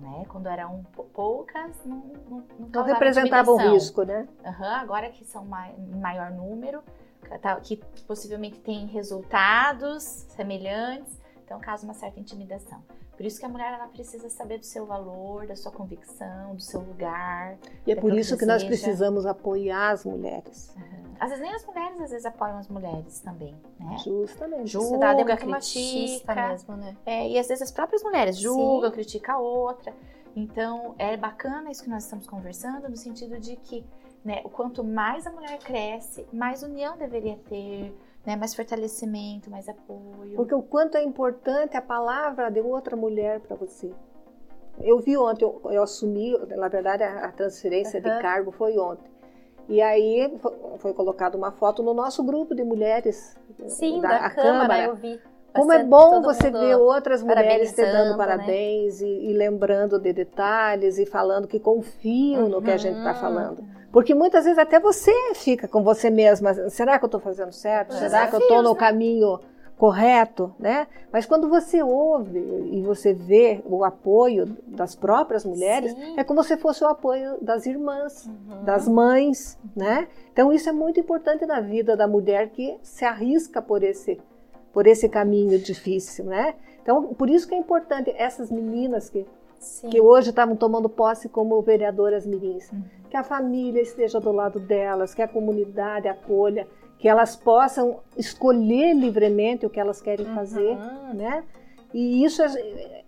né? Quando eram poucas, não, não, não, não representavam risco, né? Uhum, agora que são em maior número, que possivelmente têm resultados semelhantes, então causa uma certa intimidação. Por isso que a mulher ela precisa saber do seu valor, da sua convicção, do seu lugar. E é por isso que, nós precisamos apoiar as mulheres. Uhum. Às vezes nem as mulheres, às vezes apoiam as mulheres também, né? Justamente. Julga, é critica. Mesmo, né? É, e às vezes as próprias mulheres julgam, Sim. criticam a outra. Então, é bacana isso que nós estamos conversando, no sentido de que né, o quanto mais a mulher cresce, mais união deveria ter, né, mais fortalecimento, mais apoio. Porque o quanto é importante a palavra de outra mulher para você. Eu vi ontem, eu, eu, assumi, na verdade, a, transferência uhum. de cargo foi ontem. E aí foi colocada uma foto no nosso grupo de mulheres Sim, da, da Câmara, Câmara, eu vi. Como é bom você ver outras mulheres te dando né? parabéns né? e, e, lembrando de detalhes e falando que confiam uhum. no que a gente está falando. Porque muitas vezes até você fica com você mesma, será que eu estou fazendo certo? Será que eu estou no né? caminho correto, né? Mas quando você ouve e você vê o apoio das próprias mulheres, Sim. é como se fosse o apoio das irmãs, uhum. das mães, né? Então isso é muito importante na vida da mulher que se arrisca por esse por esse caminho difícil, né? Então por isso que é importante essas meninas que Sim. que hoje estavam tomando posse como vereadoras mirins, uhum. Que a família esteja do lado delas, que a comunidade acolha que elas possam escolher livremente o que elas querem uhum. fazer, né? E isso,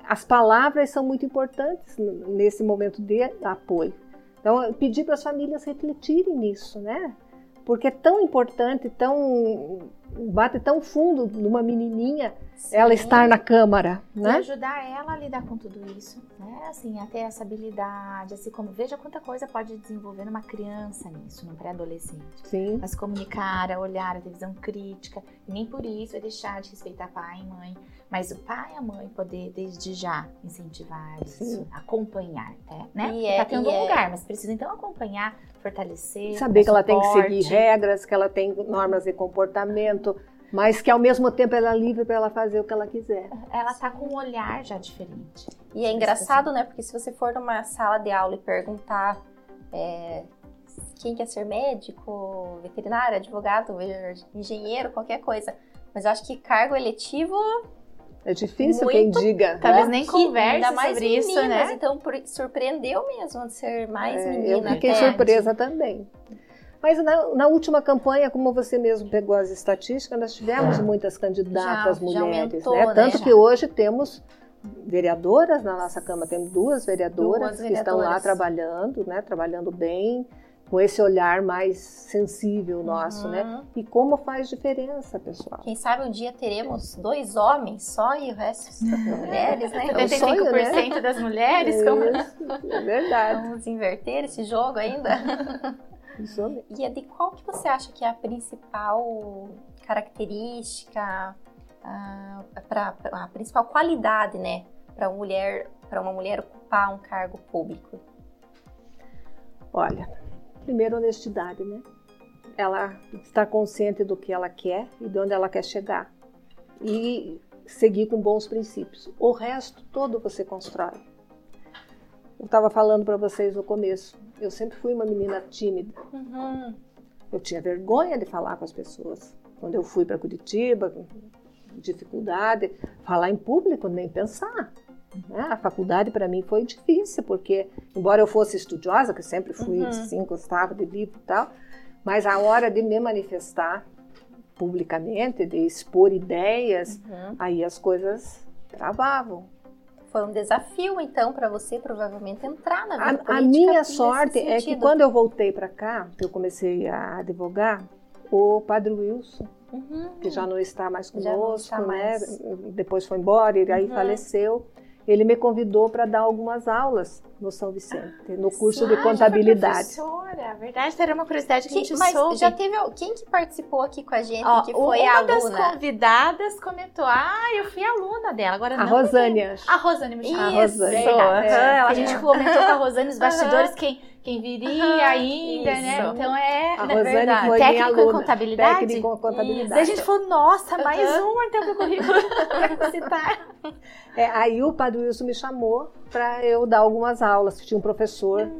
as palavras são muito importantes nesse momento de apoio. Então, pedir para as famílias refletirem nisso, né? Porque é tão importante, tão bate tão fundo numa menininha Sim. ela estar na câmara, né? E ajudar ela a lidar com tudo isso, né? Assim, até essa habilidade, assim como veja quanta coisa pode desenvolver numa criança nisso, num pré-adolescente. Sim. Mas comunicar, a olhar, a ter visão crítica, e nem por isso é deixar de respeitar pai e mãe, mas o pai e a mãe poder desde já incentivar Sim. isso, acompanhar, né? E é, tá tendo um é... lugar, mas precisa então acompanhar, fortalecer, saber que ela tem que seguir regras, que ela tem normas de comportamento mas que ao mesmo tempo ela é livre para ela fazer o que ela quiser. Ela tá com um olhar já diferente. E é engraçado, né? Porque se você for numa sala de aula e perguntar é, quem quer ser médico, veterinário, advogado, engenheiro, qualquer coisa, mas eu acho que cargo eletivo É difícil quem diga. Talvez nem converse mais sobre meninas, isso, né? Então surpreendeu mesmo de ser mais é, menina. Eu fiquei até. surpresa também. Mas na, na, última campanha, como você mesmo pegou as estatísticas, nós tivemos muitas candidatas já, mulheres, já aumentou, né? né? Tanto que hoje temos vereadoras na nossa Câmara, temos duas vereadoras, duas que estão lá trabalhando, né? Trabalhando bem, com esse olhar mais sensível nosso, né? uhum. né? E como faz diferença, pessoal. Quem sabe um dia teremos dois homens só e o resto são mulheres, né? 75% é sonho, né? das mulheres. É, como... é verdade. Vamos inverter esse jogo ainda? E é de qual que você acha que é a principal característica, a, pra, pra, a principal qualidade, né, para uma mulher, para uma mulher ocupar um cargo público? Olha, primeiro honestidade, né? Ela está consciente do que ela quer e de onde ela quer chegar e seguir com bons princípios. O resto todo você constrói. Eu estava falando para vocês no começo. Eu sempre fui uma menina tímida. Uhum. Eu tinha vergonha de falar com as pessoas. Quando eu fui para Curitiba, dificuldade, falar em público, nem pensar. Né? A faculdade para mim foi difícil, porque, embora eu fosse estudiosa, que sempre fui, uhum. assim, gostava de livro e tal, mas a hora de me manifestar publicamente, de expor ideias, uhum. aí as coisas travavam foi um desafio, então, para você provavelmente entrar na vida a, a minha sorte é que quando eu voltei para cá, que eu comecei a advogar, o Padre Wilson, uhum. que já não está mais conosco, está né? Mais. Depois foi embora e aí uhum. faleceu ele me convidou para dar algumas aulas no São Vicente, no curso ah, de contabilidade. Professora, verdade, era uma curiosidade que, que a gente mas soube. já teve quem que participou aqui com a gente Ó, que foi uma a aluna? das convidadas comentou: "Ah, eu fui aluna dela". Agora a Rosânia. A Rosânia me chamou. A Rosânia. É, a gente comentou com a Rosânia os bastidores quem quem viria ainda, né? Isso. né? Então é a Rosane verdade. foi técnico aluna, em contabilidade. Técnico em contabilidade. Daí a gente falou, nossa, mais um então pro currículo para citar. É, aí o Padre Wilson me chamou para eu dar algumas aulas. Tinha um professor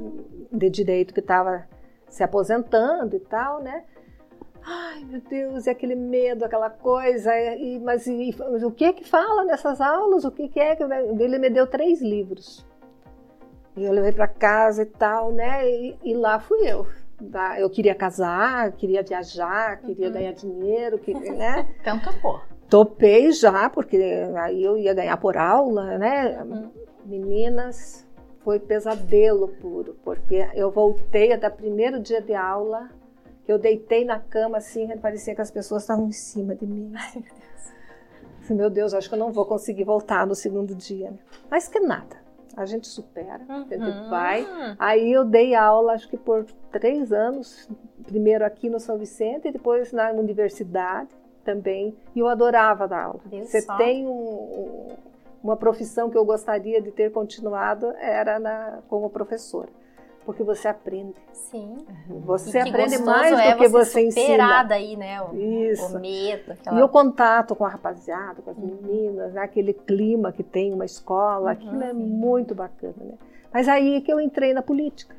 de direito que estava se aposentando e tal, né? Ai, meu Deus, e aquele medo, aquela coisa. E, mas, e, mas o que é que fala nessas aulas? O que, que é? Ele me deu três livros. E eu levei para casa e tal, né? E, e, lá fui eu. Eu queria casar, queria viajar, queria uhum. ganhar dinheiro, queria, né? Então topou. Topei já, porque aí eu ia ganhar por aula, né? Uhum. Meninas, foi pesadelo puro, porque eu voltei até o primeiro dia de aula, que eu deitei na cama assim, parecia que as pessoas estavam em cima de mim. Ai, meu Deus. Meu Deus, acho que eu não vou conseguir voltar no segundo dia. Né? Mas que nada a gente supera, uhum. gente vai. Aí eu dei aula, acho que por três anos, primeiro aqui no São Vicente e depois na universidade também. E eu adorava dar aula. Você tem um, uma profissão que eu gostaria de ter continuado, era na, como professora porque você aprende. Sim. Você aprende mais do é que você, você ensina. daí, né? O, Isso. O medo. Aquela... E o contato com a rapaziada, com as uhum. meninas, né? aquele clima que tem uma escola, uhum. aquilo é muito bacana, né? Mas aí que eu entrei na política.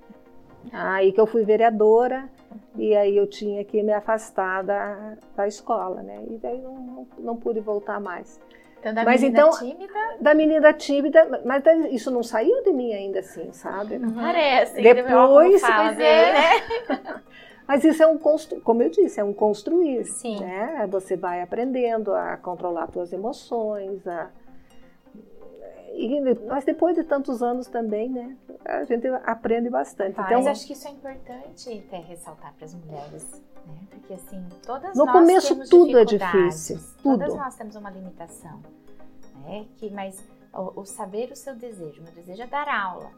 Aí que eu fui vereadora uhum. e aí eu tinha que me afastar da, da escola, né? E daí não, não, não pude voltar mais. Então, da mas menina então, tímida? Da menina tímida, mas isso não saiu de mim ainda assim, sabe? Não parece. Depois, fala, é. né? Mas isso é um construir, como eu disse, é um construir. Sim. Né? Você vai aprendendo a controlar suas emoções, a... E, mas depois de tantos anos também, né? A gente aprende bastante. Mas então, acho que isso é importante até ressaltar para as mulheres né? Porque assim, todas no nós começo temos tudo é difícil, tudo. Todas nós temos uma limitação, né? Que mas o, o saber o seu desejo, meu desejo é dar aulas.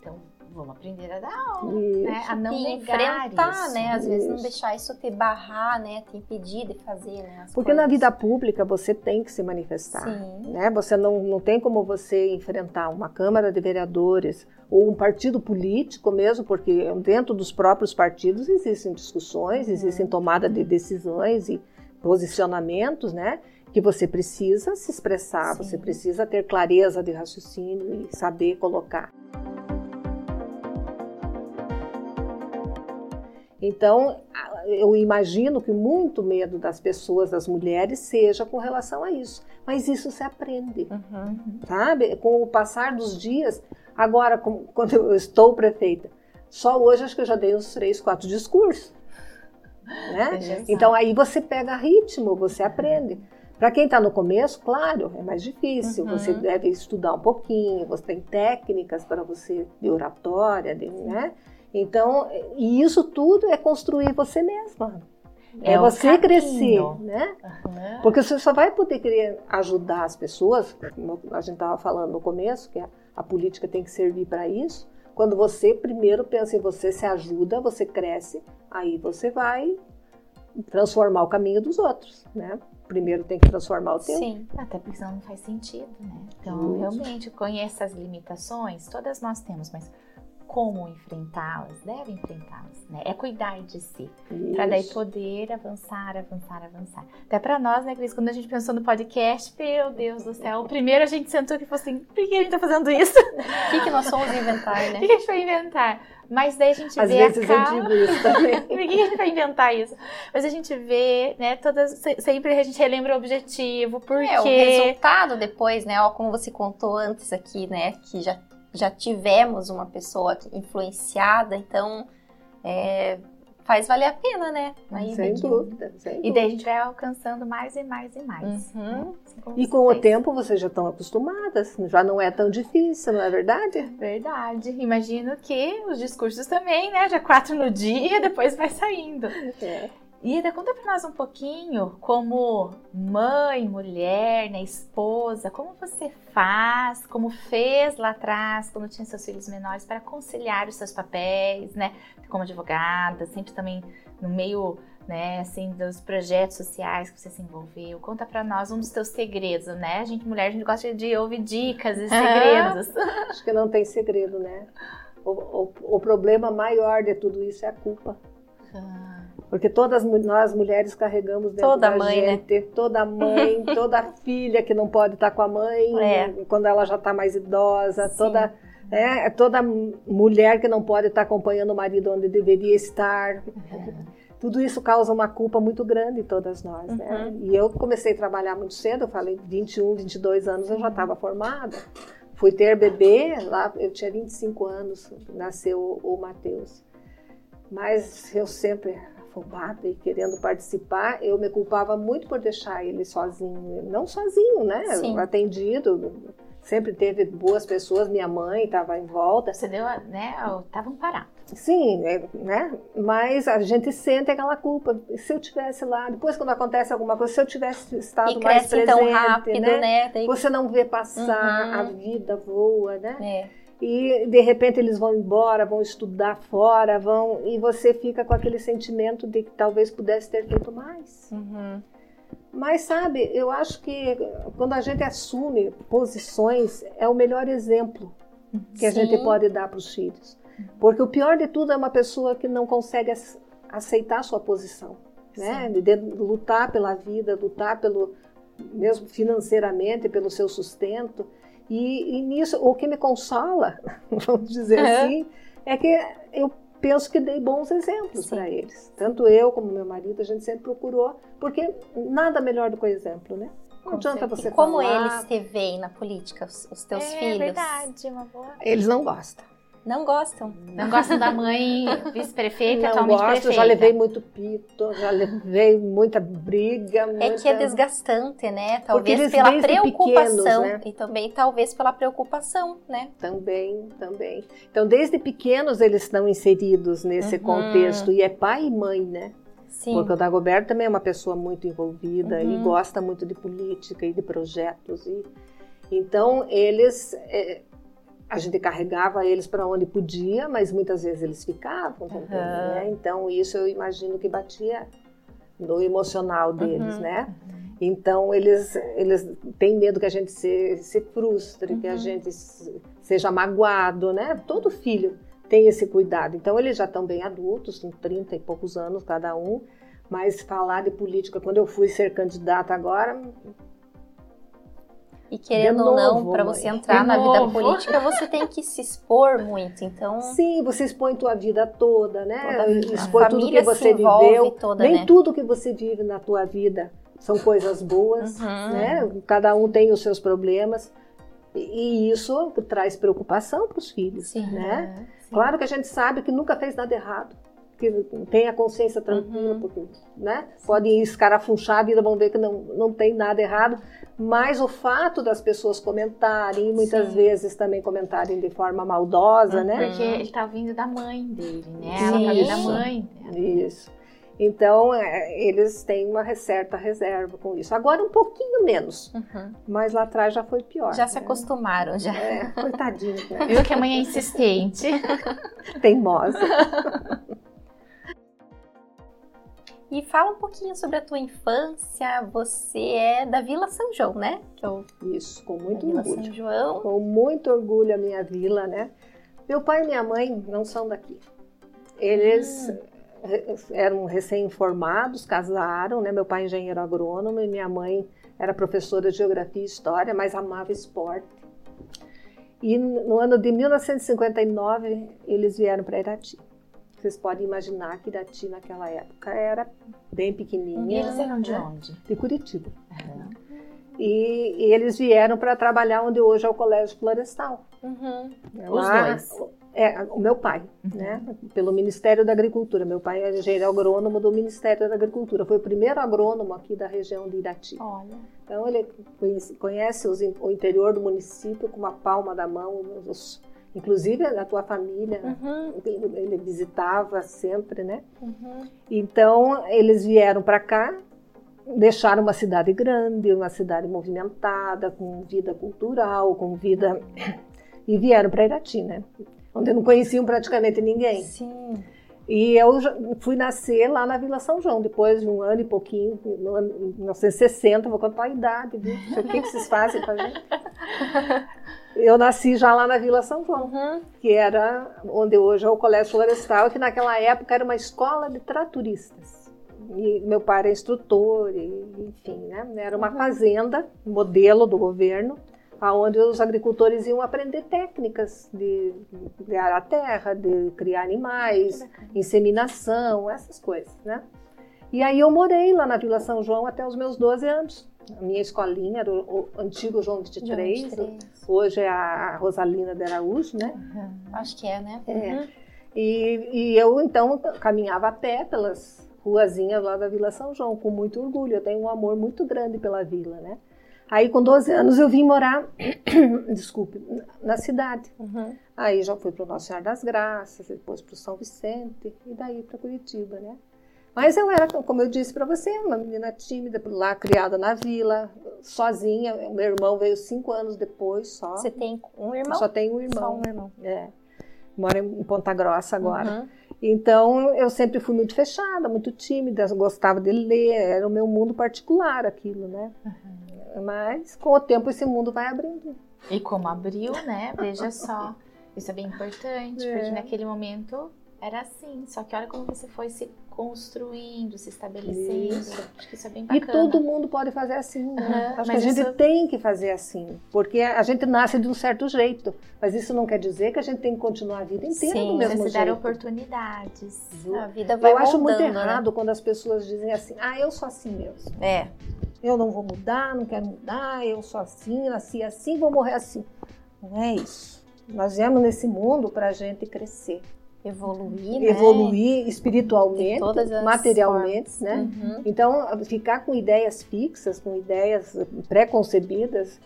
Então, vamos aprender a dar aula, né? A não e enfrentar, isso. né? Às isso. vezes não deixar isso te barrar, né? Te impedir de fazer, né? Porque coisas. na vida pública você tem que se manifestar, Sim. né? Você não, não tem como você enfrentar uma Câmara de Vereadores ou um partido político mesmo, porque dentro dos próprios partidos existem discussões, uhum. existem tomada de decisões e posicionamentos, né? Que você precisa se expressar, Sim. você precisa ter clareza de raciocínio e saber colocar. Então, eu imagino que muito medo das pessoas, das mulheres, seja com relação a isso. Mas isso se aprende, uhum. sabe? Com o passar dos dias, agora, quando eu estou prefeita, só hoje acho que eu já dei uns três, quatro discursos. Né? Então aí você pega ritmo, você aprende. Para quem está no começo, claro, é mais difícil. Uhum. Você deve estudar um pouquinho, você tem técnicas para você de oratória, de, né? Então, e isso tudo é construir você mesma. É, é você crescer, né? Uhum. Porque você só vai poder querer ajudar as pessoas, como a gente estava falando no começo, que a, a política tem que servir para isso. Quando você primeiro pensa em você, se ajuda, você cresce, aí você vai transformar o caminho dos outros, né? Primeiro tem que transformar o teu. Sim, até porque senão não faz sentido, né? Então, realmente, conheça as limitações, todas nós temos, mas como enfrentá-las, deve enfrentá-las, né? É cuidar de si, para daí poder avançar, avançar, avançar. Até para nós, né, Cris, quando a gente pensou no podcast, meu Deus do céu, primeiro a gente sentou e falou assim, por que a gente tá fazendo isso? O que, que nós fomos inventar, né? O que, que a gente vai inventar? Mas daí a gente Às vê vezes a calma... eu digo isso também. Por que a gente vai inventar isso? Mas a gente vê, né, todas... Sempre a gente relembra o objetivo, porque... É, o resultado depois, né, ó, como você contou antes aqui, né, que já já tivemos uma pessoa influenciada, então é, faz valer a pena, né? Aí sem, dúvida, sem E daí a gente vai alcançando mais e mais e mais. Uhum. Né? E com o tempo vocês já estão acostumadas, já não é tão difícil, não é verdade? Verdade. Imagino que os discursos também, né? Já quatro no dia, depois vai saindo. É. Ida, conta para nós um pouquinho, como mãe, mulher, né, esposa, como você faz, como fez lá atrás, quando tinha seus filhos menores, para conciliar os seus papéis, né, como advogada, sempre também no meio, né, assim, dos projetos sociais que você se envolveu. Conta para nós um dos teus segredos, né? A gente, mulher, a gente gosta de ouvir dicas e segredos. Acho que não tem segredo, né? O, o, o problema maior de tudo isso é a culpa. Ah. Porque todas nós mulheres carregamos dentro toda da mãe, né? gente, né? toda mãe, toda filha que não pode estar com a mãe é. quando ela já está mais idosa, Sim. toda é, toda mulher que não pode estar acompanhando o marido onde deveria estar. Uhum. Tudo isso causa uma culpa muito grande em todas nós, né? uhum. né? E eu comecei a trabalhar muito cedo, eu falei 21, 22 anos eu já estava formada. Fui ter bebê, lá eu tinha 25 anos, nasceu o, o Matheus. Mas eu sempre afobada e querendo participar, eu me culpava muito por deixar ele sozinho. Não sozinho, né? Sim. Atendido. Sempre teve boas pessoas, minha mãe estava em volta. Você deu, né? Estavam parados. Sim, é, né? Mas a gente sente aquela culpa. Se eu tivesse lá, depois quando acontece alguma coisa, se eu tivesse estado mais presente, tão rápido, né? né? Daí... Você não vê passar, uhum. a vida voa, né? É e de repente eles vão embora, vão estudar fora, vão e você fica com aquele sentimento de que talvez pudesse ter feito mais. Uhum. Mas sabe, eu acho que quando a gente assume posições é o melhor exemplo que Sim. a gente pode dar para os filhos, porque o pior de tudo é uma pessoa que não consegue aceitar sua posição, né? De, de lutar pela vida, lutar pelo mesmo financeiramente pelo seu sustento e, e, nisso, o que me consola, vamos dizer uhum. assim, é que eu penso que dei bons exemplos para eles. Tanto eu como meu marido, a gente sempre procurou, porque nada melhor do que o exemplo, né? Não Com adianta você Como falar... eles te veem na política, os, os teus é, filhos? É verdade, uma boa. Eles não gostam. Não gostam. Não gostam da mãe vice-prefeita, atualmente gosto, prefeita. já levei muito pito, já levei muita briga. Muita... É que é desgastante, né? Talvez pela preocupação. Pequenos, né? E também talvez pela preocupação, né? Também, também. Então, desde pequenos eles estão inseridos nesse uhum. contexto. E é pai e mãe, né? Sim. Porque o Dagoberto também é uma pessoa muito envolvida uhum. e gosta muito de política e de projetos. E, então, eles... É, a gente carregava eles para onde podia, mas muitas vezes eles ficavam também, uhum. né? Então isso eu imagino que batia no emocional deles, uhum. né? Então eles eles têm medo que a gente se, se frustre, uhum. que a uhum. gente seja magoado, né? Todo filho tem esse cuidado. Então eles já estão bem adultos, com 30 e poucos anos cada um, mas falar de política, quando eu fui ser candidata agora, E querendo novo, ou não, para você entrar na vida política, você tem que se expor muito. Então, Sim, você expõe tua vida toda, né? Toda. Expõe A tudo que você viveu. toda, Nem né? tudo que você vive na tua vida são coisas boas, Uhum. né? Cada um tem os seus problemas. E isso traz preocupação para os filhos, Sim. né? Claro que a gente sabe que nunca fez nada errado. Que tem a consciência tranquila, Uhum. porque, né? Podem escarafunchar a vida, vão ver que não, não tem nada errado. Mas o fato das pessoas comentarem, muitas Sim. vezes também comentarem de forma maldosa, né? Porque ele tá ouvindo da mãe dele, né? Ela tá ouvindo da mãe. Isso. Então, é, eles têm uma certa reserva com isso. Agora, um pouquinho menos, Uhum. mas lá atrás já foi pior. Já se né? acostumaram, já. É, coitadinho, né? Viu que a mãe é insistente. Teimosa. E fala um pouquinho sobre a tua infância. Você é da Vila São João, né? Que é Isso, com muito Vila orgulho. São João. Com muito orgulho a minha vila, né? Meu pai e minha mãe não são daqui. Eles re- eram recém-formados, casaram, né? Meu pai é engenheiro agrônomo e minha mãe era professora de geografia e história, mas amava esporte. E no ano de 1959 eles vieram para Irati. Vocês podem imaginar que Irati naquela época era bem E pequenininha, eles eram de né? onde? de Curitiba. E, e eles vieram para trabalhar onde hoje é o Colégio Florestal. Uhum. Os dois? É, o meu pai, né? Pelo Ministério da Agricultura. Meu pai é engenheiro agrônomo do Ministério da Agricultura. Foi o primeiro agrônomo aqui da região de Irati. Olha. Então ele conhece, conhece os o interior do município com uma palma da mão, os- inclusive a tua família. Uhum. Ele, visitava sempre, né? Uhum. Então, eles vieram para cá, deixaram uma cidade grande, uma cidade movimentada, com vida cultural, com vida. E vieram para Irati, né? Onde não conheciam praticamente ninguém. Sim. E eu fui nascer lá na Vila São João, depois de um ano e pouquinho, no ano em 1960, vou contar a idade, viu? O que, que vocês fazem pra gente? Eu nasci já lá na Vila São João Uhum. que era onde hoje é o Colégio Florestal, que naquela época era uma escola de tratoristas. E meu pai era instrutor, e, enfim, né? Era uma fazenda, modelo do governo, aonde os agricultores iam aprender técnicas de, de arar a terra, de criar animais, inseminação, essas coisas, né? E aí eu morei lá na Vila São João até os meus 12 anos. A minha escolinha era o, o antigo João 23, 23. hoje é a Rosalina de Araújo, né? Acho que é, né? É. Uhum. E, e eu então caminhava a pé pelas ruazinhas lá da Vila São João, com muito orgulho. Eu tenho um amor muito grande pela vila, né? Aí com 12 anos eu vim morar, desculpe, na cidade. Uhum. Aí já fui para o Nossa Senhora das Graças, depois para o São Vicente e daí para Curitiba, né? Mas eu era, como eu disse para você, uma menina tímida, lá criada na vila, sozinha. Meu irmão veio cinco anos depois só. Você tem um irmão? Só tenho um Só irmão. um irmão. É. Mora em Ponta Grossa agora. Uhum. Então, eu sempre fui muito fechada, muito tímida, gostava de ler, era o meu mundo particular aquilo, né? Mas, com o tempo, esse mundo vai abrindo. E como abriu, né? Veja só. Isso é bem importante, É. porque naquele momento era assim. Só que olha como você foi se construindo, se estabelecendo. Isso. Acho que isso é bem E bacana. todo mundo pode fazer assim, né? Aham, Acho que a gente isso- tem que fazer assim, porque a gente nasce de um certo jeito, mas isso não quer dizer que a gente tem que continuar a vida inteira Sim, do mesmo Você se dar jeito. oportunidades. A vida vai Eu acho muito moldando, né? errado quando as pessoas dizem assim, ah, eu sou assim mesmo. É. Eu não vou mudar, não quero mudar, eu sou assim, nasci assim, vou morrer assim. Não é isso. Nós viemos nesse mundo para a gente crescer, Evoluir, né? evoluir espiritualmente, as materialmente, formas. né? Uhum. Então, ficar com ideias fixas, com ideias pré-concebidas,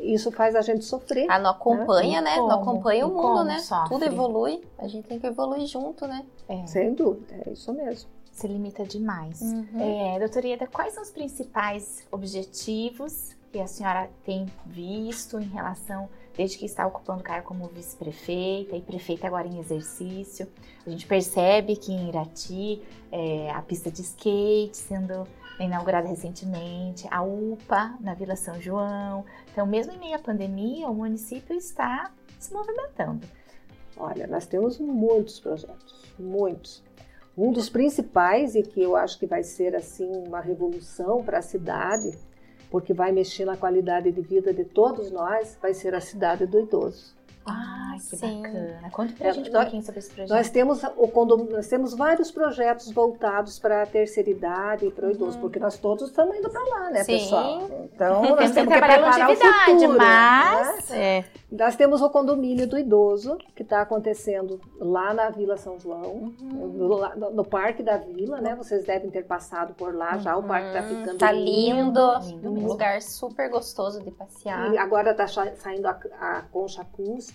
isso faz a gente sofrer. Ah, não acompanha, né? Como? Não acompanha o mundo, como né? sofre? Tudo evolui. A gente tem que evoluir junto, né? É, Sem dúvida, é isso mesmo. se limita demais. Uhum. É, doutora Ieda, quais são os principais objetivos que a senhora tem visto em relação, desde que está ocupando o cargo como vice-prefeita e prefeita agora em exercício? A gente percebe que em Irati é, a pista de skate sendo inaugurada recentemente, a UPA na Vila São João. Então, mesmo em meio à pandemia, o município está se movimentando. Olha, nós temos muitos projetos, muitos. Um dos principais, e que eu acho que vai ser assim uma revolução para a cidade, porque vai mexer na qualidade de vida de todos nós, vai ser a cidade do idoso. Ah, que Sim. bacana. Conta pra é, gente um nós, pouquinho sobre esse projeto. Nós temos, o condom, nós temos vários projetos voltados para a terceira idade e para o uhum. idoso, porque nós todos estamos indo para lá, né, Sim. pessoal? Então, nós temos, temos que, preparar o futuro. Mas... Né? É. Nós temos o condomínio do idoso, que está acontecendo lá na Vila São João, uhum. no, no, Parque da Vila, né? Vocês devem ter passado por lá já, o parque está uhum. ficando tá lindo. lindo. um lugar super gostoso de passear. E agora está saindo a, a concha acústica.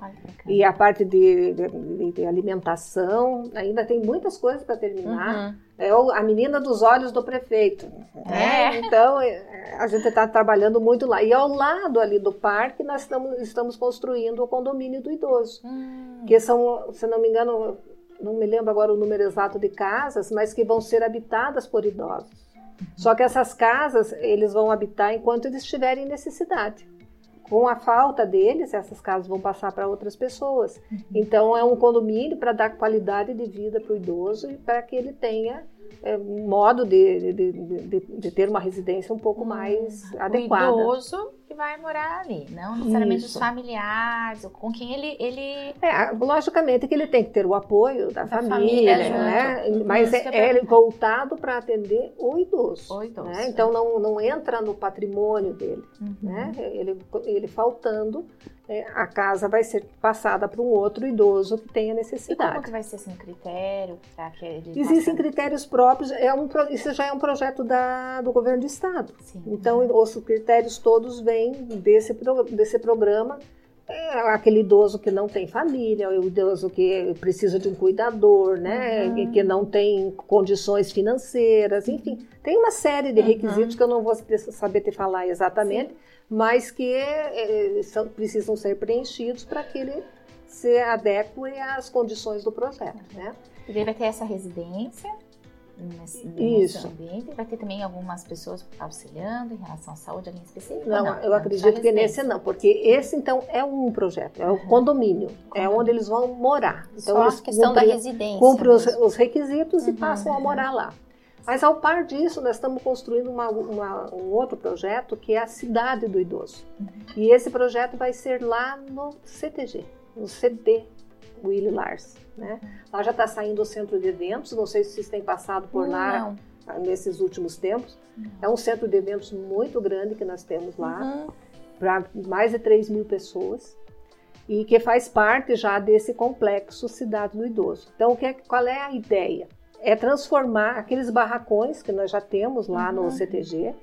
Ai, e a parte de, de, de, alimentação, ainda tem muitas coisas para terminar. Uhum é a menina dos olhos do prefeito. Né? É. Então, é, a gente está trabalhando muito lá. E ao lado ali do parque, nós estamos, estamos construindo o condomínio do idoso. Hum. Que são, se não me engano, não me lembro agora o número exato de casas, mas que vão ser habitadas por idosos. Só que essas casas, eles vão habitar enquanto eles estiverem em necessidade. Com a falta deles, essas casas vão passar para outras pessoas. Uhum. Então, é um condomínio para dar qualidade de vida para o idoso e para que ele tenha é, modo de, de, de, de, ter uma residência um pouco hum, mais adequada. O idoso que vai morar ali, não necessariamente Isso. os familiares, ou com quem ele, ele... É, logicamente que ele tem que ter o apoio da, da família, família né? mas é, é voltado para atender o idoso. O idoso né? Então não, não entra no patrimônio dele, uhum. né? ele, ele faltando é, a casa vai ser passada para um outro idoso que tenha necessidade. E como que vai ser um critério Existem passe... critérios próprios, é um, isso já é um projeto da, do governo do estado. Sim. Então, os critérios todos vêm desse, desse programa. É aquele idoso que não tem família, o idoso que precisa de um cuidador, né? Uhum. Que não tem condições financeiras, enfim. Tem uma série de requisitos uhum. que eu não vou saber te falar exatamente. Sim mas que é, são, precisam ser preenchidos para que ele se adeque às condições do projeto, né? E daí vai ter essa residência nesse, nesse ambiente, vai ter também algumas pessoas auxiliando em relação à saúde ali em específico? Não, não eu acredito que nesse não, porque esse então é um projeto, é o condomínio, é onde eles vão morar. Então Só a questão da residência. Cumprem os, os, requisitos uhum, e passam a morar lá. Mas ao par disso, nós estamos construindo uma, uma, um outro projeto que é a Cidade do Idoso. E esse projeto vai ser lá no CTG, no CD Willy Lars. Né? Lá já está saindo o centro de eventos, não sei se vocês têm passado por lá não. nesses últimos tempos. Uhum. É um centro de eventos muito grande que nós temos lá, uhum. para mais de 3 mil pessoas e que faz parte já desse complexo Cidade do Idoso. Então, que é, qual é a ideia? É transformar aqueles barracões que nós já temos lá uhum. no CTG.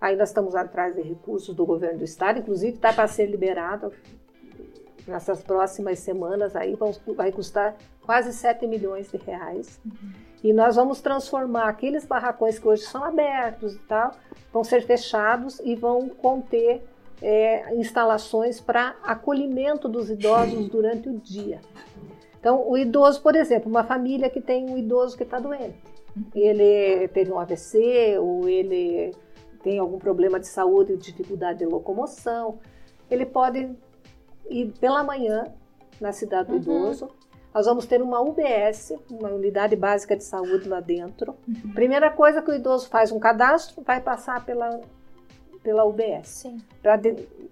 Nós estamos atrás de recursos do governo do estado, inclusive está para ser liberado nessas próximas semanas aí vão, vai custar quase 7 milhões de reais. Uhum. E nós vamos transformar aqueles barracões que hoje são abertos e tal, vão ser fechados e vão conter é, instalações para acolhimento dos idosos durante o dia. Então, o idoso, por exemplo, uma família que tem um idoso que está doente, ele teve um AVC ou ele tem algum problema de saúde, dificuldade de locomoção, ele pode ir pela manhã na cidade do uhum. idoso. Nós vamos ter uma UBS, uma unidade básica de saúde lá dentro. Uhum. Primeira coisa que o idoso faz um cadastro, vai passar pela pela UBS para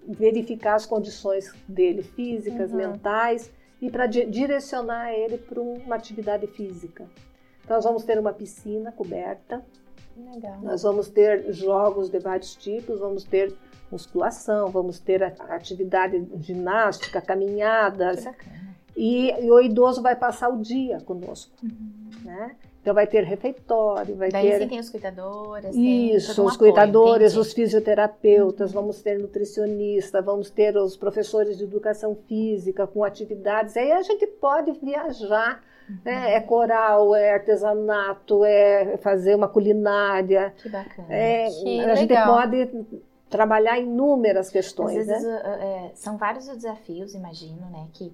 verificar as condições dele físicas, uhum. mentais e para direcionar ele para uma atividade física. Então, nós vamos ter uma piscina coberta. Legal. Nós vamos ter jogos de vários tipos, vamos ter musculação, vamos ter atividade ginástica, caminhadas. E, e, o idoso vai passar o dia conosco, uhum. né? Então vai ter refeitório, vai Daí ter. Daí tem os cuidadores. Isso, os apoio, cuidadores, entendi. os fisioterapeutas, uhum. vamos ter nutricionista, vamos ter os professores de educação física com atividades. Aí a gente pode viajar. Uhum. Né? É coral, é artesanato, é fazer uma culinária. Que bacana. É, que a gente pode trabalhar inúmeras questões. Às vezes, né? é, são vários os desafios, imagino, né, que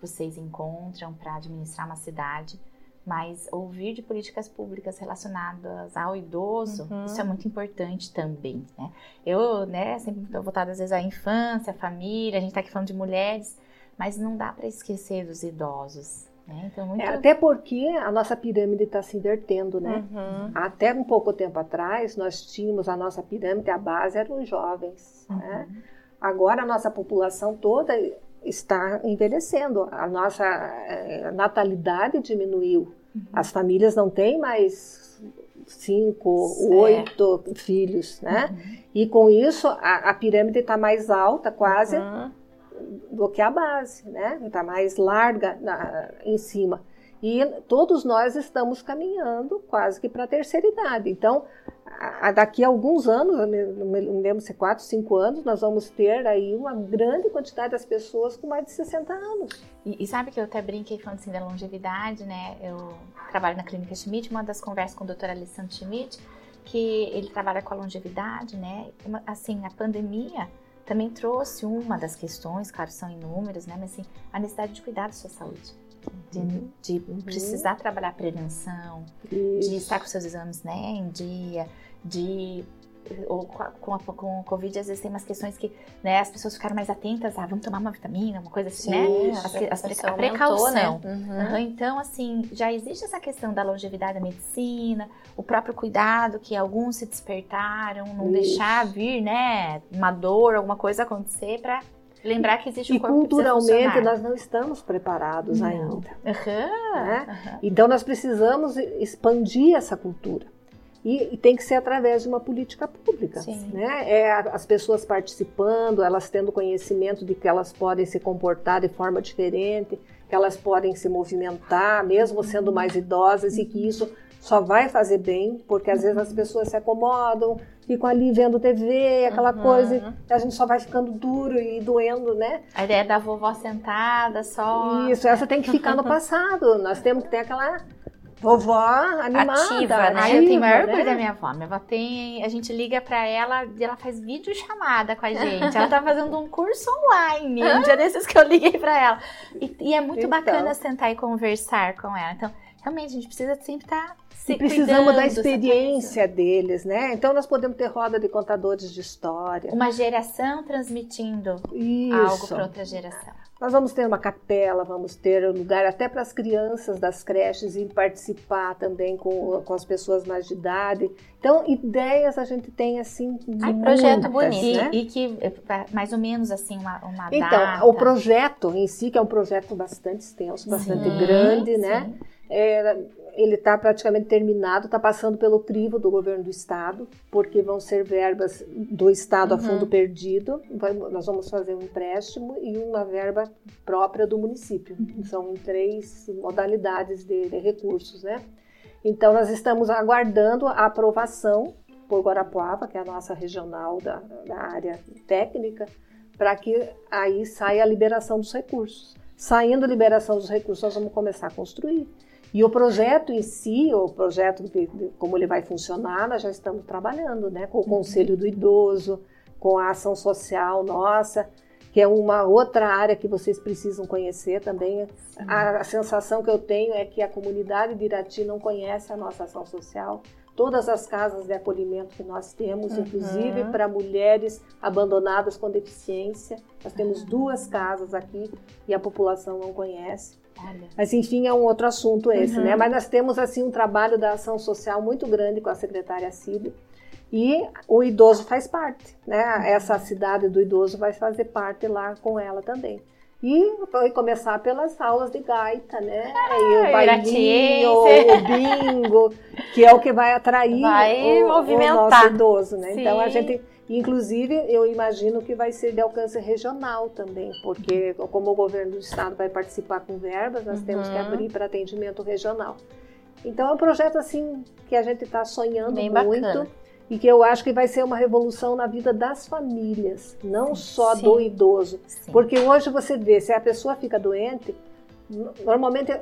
vocês encontram para administrar uma cidade mas ouvir de políticas públicas relacionadas ao idoso, uhum. isso é muito importante também, né? Eu, né, sempre estou voltada às vezes à infância, à família, a gente está aqui falando de mulheres, mas não dá para esquecer dos idosos, Né? Então, muito... é, até porque a nossa pirâmide está se invertendo, né? Uhum. Até um pouco tempo atrás, nós tínhamos a nossa pirâmide, a base eram os jovens, uhum. né? Agora a nossa população toda está envelhecendo, a nossa é, natalidade diminuiu. Uhum. As famílias não têm mais cinco, certo. oito filhos, né? Uhum. E com isso a, a pirâmide está mais alta, quase, uhum. do que a base, né? Está mais larga na, em cima. E todos nós estamos caminhando quase que para a terceira idade. Então, daqui a alguns anos, não me lembro se quatro, cinco anos, nós vamos ter aí uma grande quantidade das pessoas com mais de 60 anos. E, e sabe que eu até brinquei falando assim da longevidade, né? Eu trabalho na clínica Schmidt, uma das conversas com o Dr. Alessandro Schmidt, que ele trabalha com a longevidade, né? Assim, a pandemia também trouxe uma das questões, claro, são inúmeras, né? Mas assim, a necessidade de cuidar da sua saúde de, uhum. de uhum. precisar trabalhar a prevenção, Isso. de estar com seus exames né, em dia, de ou com a, com o Covid, às vezes tem umas questões que né, as pessoas ficaram mais atentas, ah, vamos tomar uma vitamina, uma coisa assim, né? Sim, né? As, as, a, precaução. Né? Uhum. Então, assim, já existe essa questão da longevidade da medicina, o próprio cuidado que alguns se despertaram, não Isso. deixar vir, né, uma dor, alguma coisa acontecer para Lembrar que existe um e corpo culturalmente nós não estamos preparados não. ainda. Uhum. Né? Uhum. Então nós precisamos expandir essa cultura. E, e, tem que ser através de uma política pública. Né? É as pessoas participando, elas tendo conhecimento de que elas podem se comportar de forma diferente, que elas podem se movimentar, mesmo sendo mais idosas, e que isso só vai fazer bem, porque às vezes as pessoas se acomodam, ficam ali vendo TV, aquela uhum. coisa, a gente só vai ficando duro e doendo, né? A ideia da vovó sentada só. Isso, essa tem que ficar no passado. Nós temos que ter aquela vovó animada. Ativa, né? Ativa, eu tenho maior orgulho né? da minha avó. Minha avó tem. A gente liga pra ela e ela faz vídeo chamada com a gente. ela tá fazendo um curso online. Um dia desses que eu liguei pra ela. E, e é muito então. bacana sentar e conversar com ela. Então, realmente, a gente precisa sempre estar. Tá e precisamos da experiência deles, né? Então nós podemos ter roda de contadores de história. Uma geração transmitindo Isso. algo para outra geração. Nós vamos ter uma capela, vamos ter um lugar até para as crianças das creches ir participar também com, com as pessoas mais de idade. Então, ideias a gente tem assim. Ai, projeto bonito. Né? E, e, que mais ou menos assim, uma, uma então, data. o projeto em si, que é um projeto bastante extenso, bastante sim, grande, né? sim. né? É, ele está praticamente terminado, está passando pelo crivo do governo do estado, porque vão ser verbas do estado uhum. a fundo perdido. Nós vamos fazer um empréstimo e uma verba própria do município. Uhum. São três modalidades de, de, recursos, né? Então nós estamos aguardando a aprovação por Guarapuava, que é a nossa regional da, da área técnica, para que aí saia a liberação dos recursos. Saindo a liberação dos recursos, nós vamos começar a construir. E o projeto em si, o projeto de, de, como ele vai funcionar, nós já estamos trabalhando, né, com o uhum. Conselho do Idoso, com a ação social nossa, que é uma outra área que vocês precisam conhecer também. A, a, sensação que eu tenho é que a comunidade de Irati não conhece a nossa ação social. Todas as casas de acolhimento que nós temos, uhum. inclusive para mulheres abandonadas com deficiência, nós temos duas casas aqui e a população não conhece. Mas enfim, é um outro assunto esse, uhum. né? Mas nós temos assim um trabalho da ação social muito grande com a secretária Cida e o idoso faz parte, né? Essa cidade do idoso vai fazer parte lá com ela também. E vai começar pelas aulas de gaita, né? Ah, e o bailinho, o bingo, que é o que vai atrair vai o, o, nosso idoso, né? Sim. Então a gente Inclusive, eu imagino que vai ser de alcance regional também, porque como o governo do estado vai participar com verbas, nós uhum. temos que uhum. abrir para atendimento regional. Então é um projeto assim que a gente está sonhando Bem muito bacana. e que eu acho que vai ser uma revolução na vida das famílias, não sim, só sim. do idoso. Sim. Porque hoje você vê, se a pessoa fica doente, normalmente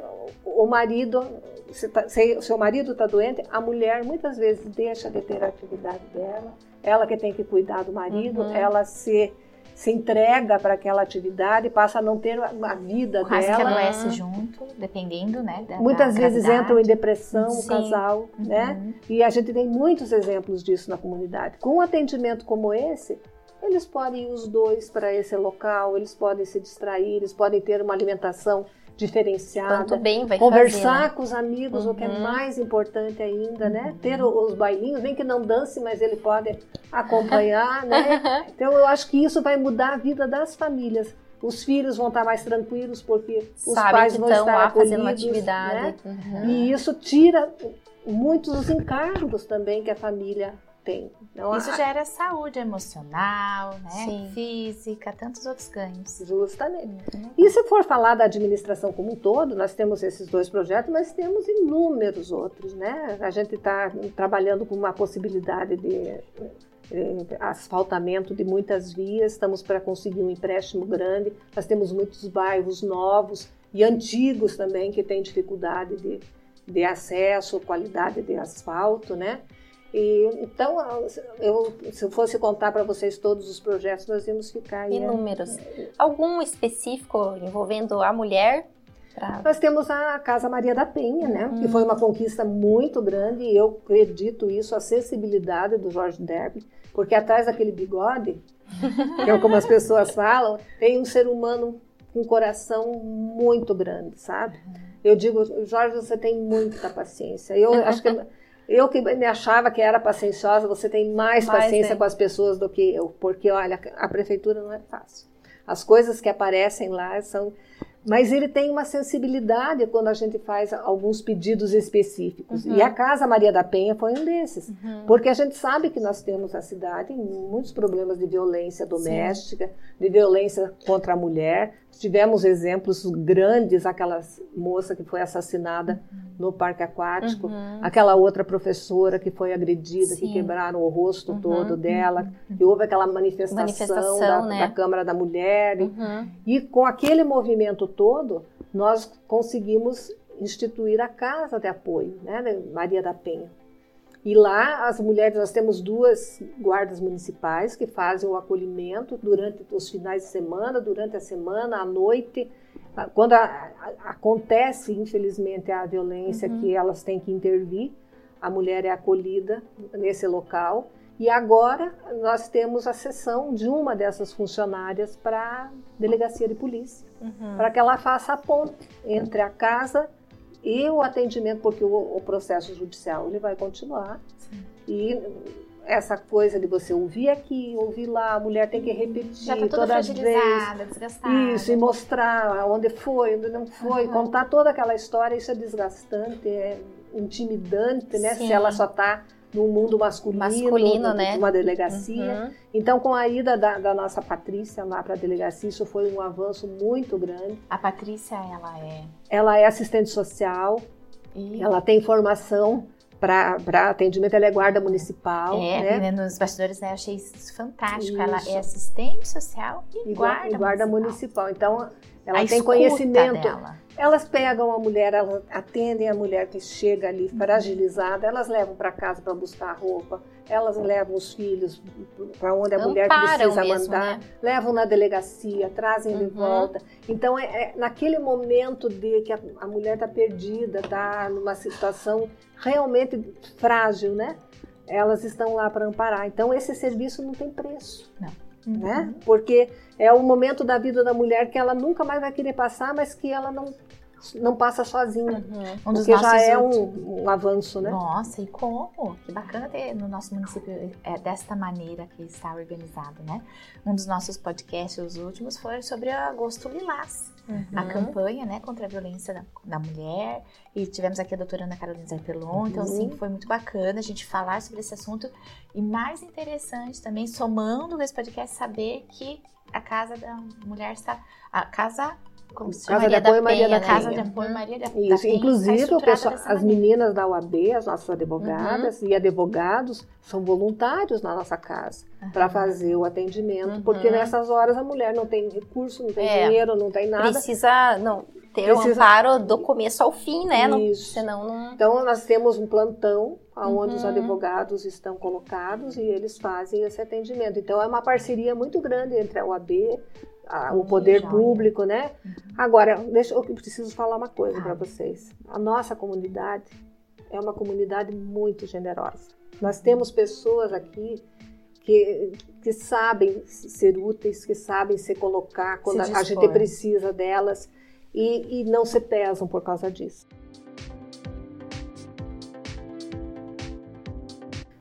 o marido, se, tá, se, se o marido está doente, a mulher muitas vezes deixa de ter a atividade dela ela que tem que cuidar do marido, uhum. ela se, se entrega para aquela atividade, passa a não ter a vida Quase dela. que adoece junto, dependendo, né? Da, Muitas da vezes entram em depressão Sim. o casal, uhum. né? E a gente tem muitos exemplos disso na comunidade. Com um atendimento como esse, eles podem ir os dois para esse local, eles podem se distrair, eles podem ter uma alimentação diferenciada. Quanto bem vai Conversar fazer, né? com os amigos, o que é Uhum. mais importante ainda, né? Ter o- os bailinhos, nem que não dance, mas ele pode acompanhar, né? Então eu acho que isso vai mudar a vida das famílias. Os filhos vão estar mais tranquilos porque os Sabem pais vão estar lá fazendo uma acolhidos, né? atividade. Uhum. E isso tira muitos dos encargos também que a família tem. Então, Isso a- gera saúde emocional, né? Sim. Física, tantos outros ganhos. Justamente. E se for falar da administração como um todo, nós temos esses dois projetos, mas temos inúmeros outros, né? A gente está trabalhando com uma possibilidade de eh, asfaltamento de muitas vias, estamos para conseguir um empréstimo grande. Nós temos muitos bairros novos e antigos também que têm dificuldade de, de acesso, qualidade de asfalto, né? E, então, eu, se eu fosse contar para vocês todos os projetos, nós íamos ficar né? Inúmeros. Algum específico envolvendo a mulher? Pra... Nós temos a Casa Maria da Penha, né? Que foi uma conquista muito grande e eu acredito isso, a sensibilidade do Jorge Derby, porque atrás daquele bigode, que é como as pessoas falam, tem um ser humano com um coração muito grande, sabe? Eu digo, Jorge, você tem muita paciência. Eu acho que eu que me achava que era pacienciosa, você tem mais, Mais, paciência né? com as pessoas do que eu, porque olha, a prefeitura não é fácil. As coisas que aparecem lá são mas ele tem uma sensibilidade quando a gente faz alguns pedidos específicos. Uhum. E a Casa Maria da Penha foi um desses. Porque a gente sabe que nós temos na cidade muitos problemas de violência doméstica, de violência contra a mulher. Tivemos exemplos grandes, aquela moça que foi assassinada no parque aquático, Uhum. aquela outra professora que foi agredida, Sim. que quebraram o rosto Uhum. todo dela, e houve aquela manifestação, Manifestação, da, né? da Câmara da Mulher, e Uhum. e com aquele movimento todo, nós conseguimos instituir a Casa de Apoio, né, Maria da Penha. E lá as mulheres, nós temos duas guardas municipais que fazem o acolhimento durante os finais de semana, durante a semana, à noite. Ah, Quando a- a- acontece, infelizmente, a violência que elas têm que intervir, a mulher é acolhida nesse local. E agora nós temos a sessão de uma dessas funcionárias para a delegacia de polícia, Uhum. para que ela faça a ponte entre a casa e o atendimento, porque o, o processo judicial ele vai continuar. E essa coisa de você ouvir aqui, ouvir lá, a mulher tem que repetir Já tá toda toda vez. fragilizada, desgastada. Isso, e mostrar onde foi, onde não foi, Uhum. contar toda aquela história, isso é desgastante, é intimidante, né? Sim. Se ela só está no mundo masculino, Masculino, de né? uma delegacia. Uhum. Então, com a ida da, da nossa Patrícia lá para a delegacia, isso foi um avanço muito grande. A Patrícia, ela é. Ela é assistente social, E ela tem formação para atendimento, ela é guarda municipal, é, né? nos bastidores, né, eu achei isso fantástico. Isso. Ela é assistente social e, E gua- guarda, guarda municipal. municipal. Então, ela A tem conhecimento. Dela. Elas pegam a mulher, elas atendem a mulher que chega ali fragilizada, elas levam para casa para buscar roupa, elas levam os filhos para onde a mulher precisa mesmo, mandar, né? levam na delegacia, trazem de Uhum. volta. Então, é, é naquele momento de que a, a mulher está perdida, está numa situação realmente frágil, né? Elas estão lá para amparar. Então, esse serviço não tem preço né? Porque é o momento da vida da mulher que ela nunca mais vai querer passar, mas que ela não, não passa sozinha. Uhum. Um dos Porque já é um, um avanço, né? Nossa, e como? Que bacana ter no nosso município é desta maneira que está organizado, né? Um dos nossos podcasts, os últimos, foi sobre Agosto Lilás, a Uhum. campanha, né, contra a violência da, da mulher. E tivemos aqui a doutora Ana Carolina Zerpelon, então, Uhum. assim, foi muito bacana a gente falar sobre esse assunto. E mais interessante também, somando com esse podcast, saber que a Casa da Mulher está... A Casa... Como se? Casa de Apoio Maria Penha, da né? Casa de Penha. Apoio Maria da, Isso, Penha inclusive o pessoal, as meninas da UAB, as nossas advogadas e advogados são voluntários na nossa casa para fazer o atendimento, Uhum. porque nessas horas a mulher não tem recurso, não tem É. dinheiro, não tem nada. Precisa não, ter o Precisa- amparo do começo ao fim, né? Não, Isso. senão não. Então, nós temos um plantão onde os Uhum. advogados estão colocados e eles fazem esse atendimento. Então, é uma parceria muito grande entre a OAB, a- o poder joia. público, né? Agora, deixa, eu preciso falar uma coisa Ah. para vocês. A nossa comunidade é uma comunidade muito generosa. Nós temos pessoas aqui que, que sabem ser úteis, que sabem se colocar quando Se a- gente precisa delas. e, e não se pesam por causa disso.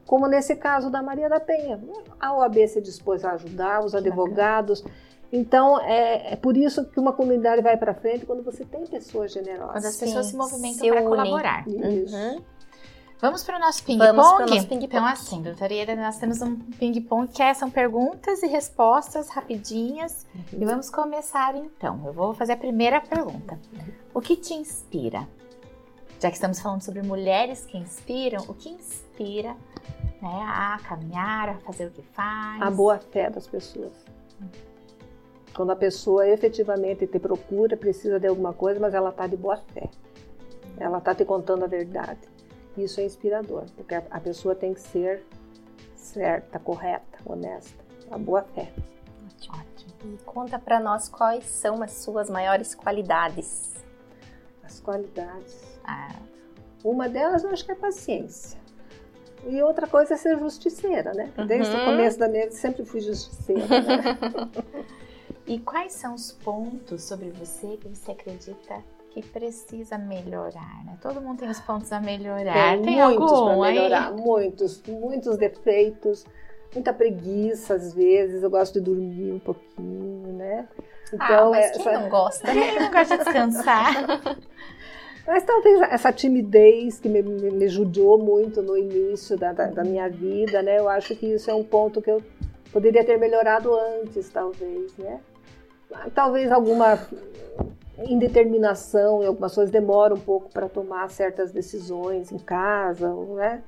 Como nesse caso da Maria da Penha. A OAB se dispôs a ajudar, os advogados. Então, é, é, por isso que uma comunidade vai para frente quando você tem pessoas generosas. Quando as pessoas Sim, se movimentam para colaborar. Isso. Uhum. Vamos para o nosso ping-pong? Ping então, assim, doutora nós temos um ping-pong que é, são perguntas e respostas rapidinhas. Uhum. E vamos começar então. Eu vou fazer a primeira pergunta. O que te inspira? Já que estamos falando sobre mulheres que inspiram, o que inspira né, a caminhar, a fazer o que faz? A boa fé das pessoas. Quando a pessoa efetivamente te procura, precisa de alguma coisa, mas ela está de boa fé. Ela está te contando a verdade isso é inspirador, porque a, pessoa tem que ser certa, correta, honesta, a boa fé. Ótimo. E conta para nós quais são as suas maiores qualidades. As qualidades. Ah. Uma delas eu acho que é paciência. E outra coisa é ser justiceira, né? Desde uhum. o começo da minha vida sempre fui justiceira. Né? e quais são os pontos sobre você que você acredita que precisa melhorar, né? Todo mundo tem os pontos a melhorar. Tem, tem muitos para melhorar, aí? muitos, muitos defeitos, muita preguiça às vezes. Eu gosto de dormir um pouquinho, né? Ah, então, ah, mas essa... quem não gosta? Quem não gosta de descansar? Mas talvez essa timidez que me, me, me judiou muito no início da, da, da, minha vida, né? Eu acho que isso é um ponto que eu poderia ter melhorado antes, talvez, né? Talvez alguma indeterminação e algumas coisas demoram um pouco para tomar certas decisões em casa, né?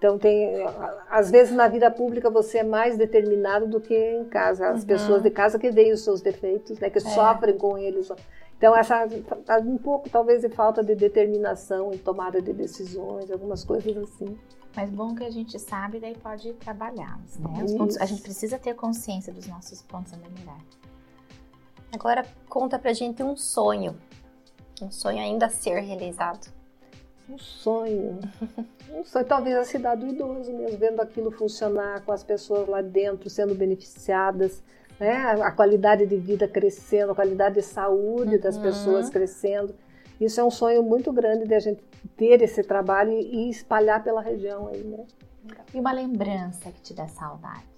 Então tem, às vezes na vida pública você é mais determinado do que em casa. As uhum. pessoas de casa que veem os seus defeitos, né, que é. sofrem com eles. Então essa tá um pouco talvez de falta de determinação em tomada de decisões, algumas coisas assim. Mas bom que a gente sabe, daí pode trabalhá-los, né? Pontos, a gente precisa ter consciência dos nossos pontos a melhorar. Agora conta pra gente um sonho. Um sonho ainda a ser realizado. Um sonho. Um sonho, talvez a cidade do idoso mesmo, vendo aquilo funcionar com as pessoas lá dentro sendo beneficiadas, né? A qualidade de vida crescendo, a qualidade de saúde uhum. das pessoas crescendo. Isso é um sonho muito grande de a gente ter esse trabalho e espalhar pela região aí, né? E uma lembrança que te dá saudade?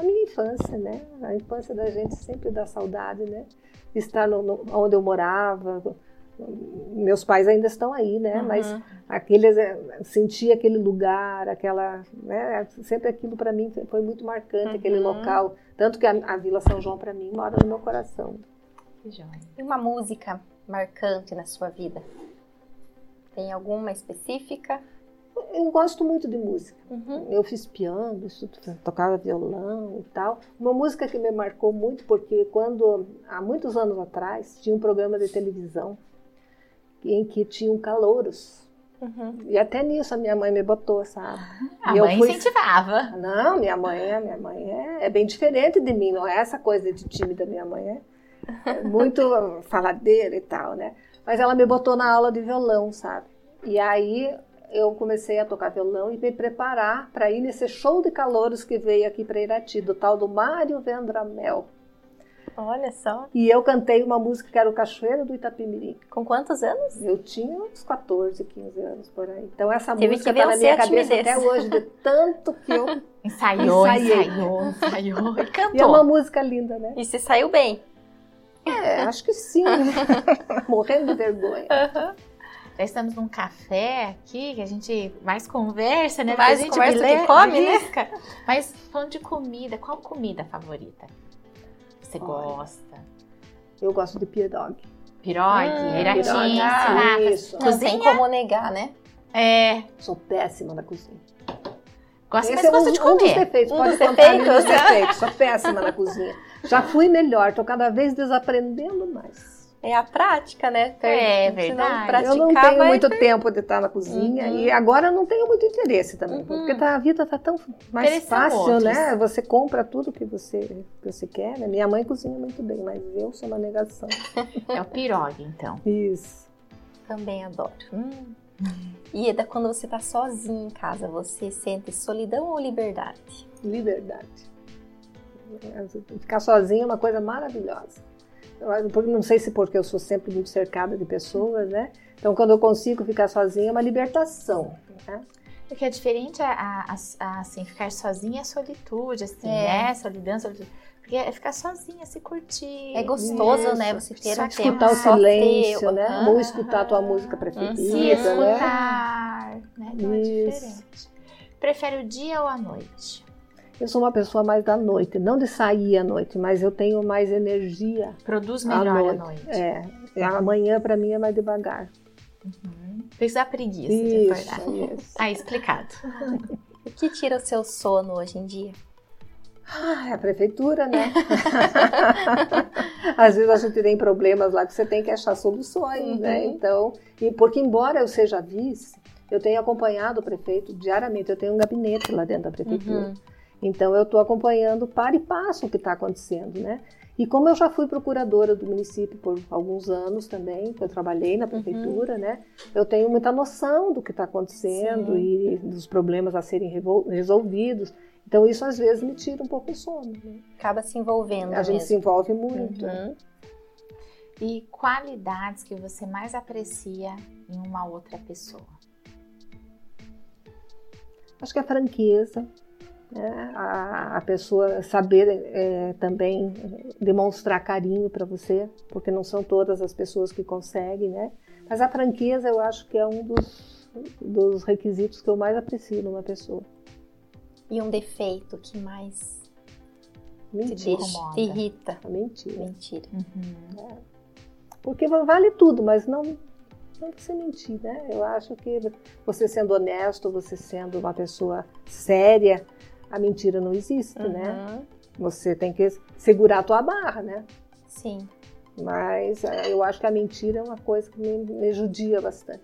A minha infância, né? A infância da gente sempre dá saudade, né? Estar no, no, onde eu morava, meus pais ainda estão aí, né? Uhum. Mas aqueles é, sentir aquele lugar, aquela, né? Sempre aquilo para mim foi muito marcante, uhum. aquele local, tanto que a, a Vila São João para mim mora no meu coração. Que joia. E uma música marcante na sua vida? Tem alguma específica? Eu gosto muito de música. Uhum. Eu fiz piano, tocava violão e tal. Uma música que me marcou muito porque quando há muitos anos atrás tinha um programa de televisão em que tinham calouros. Uhum. E até nisso a minha mãe me botou, sabe? A e mãe fui... incentivava. Não, minha mãe, é, minha mãe é, é, bem diferente de mim, não é essa coisa de tímida. Minha mãe é, é muito faladeira e tal, né? Mas ela me botou na aula de violão, sabe? E aí eu comecei a tocar violão e me preparar para ir nesse show de calouros que veio aqui para Irati, do tal do Mário Vendramel. Olha só. E eu cantei uma música que era o Cachoeiro do Itapimirim. Com quantos anos? Eu tinha uns 14, 15 anos por aí. Então essa Teve música está na minha cabeça até hoje, de tanto que eu ensaiou, ensaiou, ensaiou e cantou. E é uma música linda, né? E você saiu bem? É, acho que sim. Morrendo de vergonha. Uhum. Já estamos num café aqui, que a gente mais conversa, né? Mais a gente conversa que come, né? Mas falando de comida, qual comida favorita? Você Olha, gosta? Eu gosto de pierogi. Pirogue, hum, ah, isso. Não tem como negar, né? É. Sou péssima na cozinha. Gosto, Esse mas é gosta um, de comer. Um dos defeitos, um pode dos defeitos. defeitos. Sou péssima na cozinha. Já fui melhor, tô cada vez desaprendendo mais. É a prática, né? É verdade. eu não tenho muito tempo de estar na cozinha uhum. e agora eu não tenho muito interesse também, uhum. porque tá, a vida tá tão mais fácil, outros. né? Você compra tudo que você, que você quer. Né? Minha mãe cozinha muito bem, mas eu sou uma negação. É o pirogue, então. Isso. Também adoro. Hum. E é quando você tá sozinho em casa, você sente solidão ou liberdade? Liberdade. Ficar sozinho é uma coisa maravilhosa não sei se porque eu sou sempre muito cercada de pessoas, né? Então, quando eu consigo ficar sozinha, é uma libertação. Né? Porque é diferente a, a, a, assim, ficar sozinha é solitude, assim, é. né? Solidão, solitude. Porque é ficar sozinha, se curtir. É gostoso, Isso. né? Você ter só um escutar o silêncio, ter, né? Ou escutar a tua música preferida, Se né? escutar, né? né? Então é diferente. Prefere o dia ou a noite? Eu sou uma pessoa mais da noite, não de sair à noite, mas eu tenho mais energia. Produz melhor à noite. À noite. É, amanhã para mim é mais devagar. Uhum. Precisa preguiça isso, de acordar. Isso. Tá explicado. o que tira o seu sono hoje em dia? Ah, é a prefeitura, né? Às vezes a gente tem problemas lá que você tem que achar soluções, né? uhum. né? Então, e porque embora eu seja vice, eu tenho acompanhado o prefeito diariamente, eu tenho um gabinete lá dentro da prefeitura. Uhum. Então eu estou acompanhando para e passo o que está acontecendo, né? E como eu já fui procuradora do município por alguns anos também, eu trabalhei na prefeitura, uhum. né? Eu tenho muita noção do que está acontecendo Sim. e dos problemas a serem resolvidos. Então isso às vezes me tira um pouco o sono. Né? Acaba se envolvendo. A mesmo. gente se envolve muito. Uhum. E qualidades que você mais aprecia em uma outra pessoa? Acho que a franqueza, né? a, a, pessoa saber é, também demonstrar carinho para você, porque não são todas as pessoas que conseguem, né? Mas a franqueza eu acho que é um dos, dos requisitos que eu mais aprecio numa pessoa. E um defeito que mais mentira. te, te irrita? A mentira. Mentira. Uhum. É. Porque vale tudo, mas não não você mentir, né? Eu acho que você sendo honesto, você sendo uma pessoa séria, a mentira não existe, né? uhum. né? Você tem que segurar a tua barra, né? Sim. Mas é, eu acho que a mentira é uma coisa que me, me judia bastante.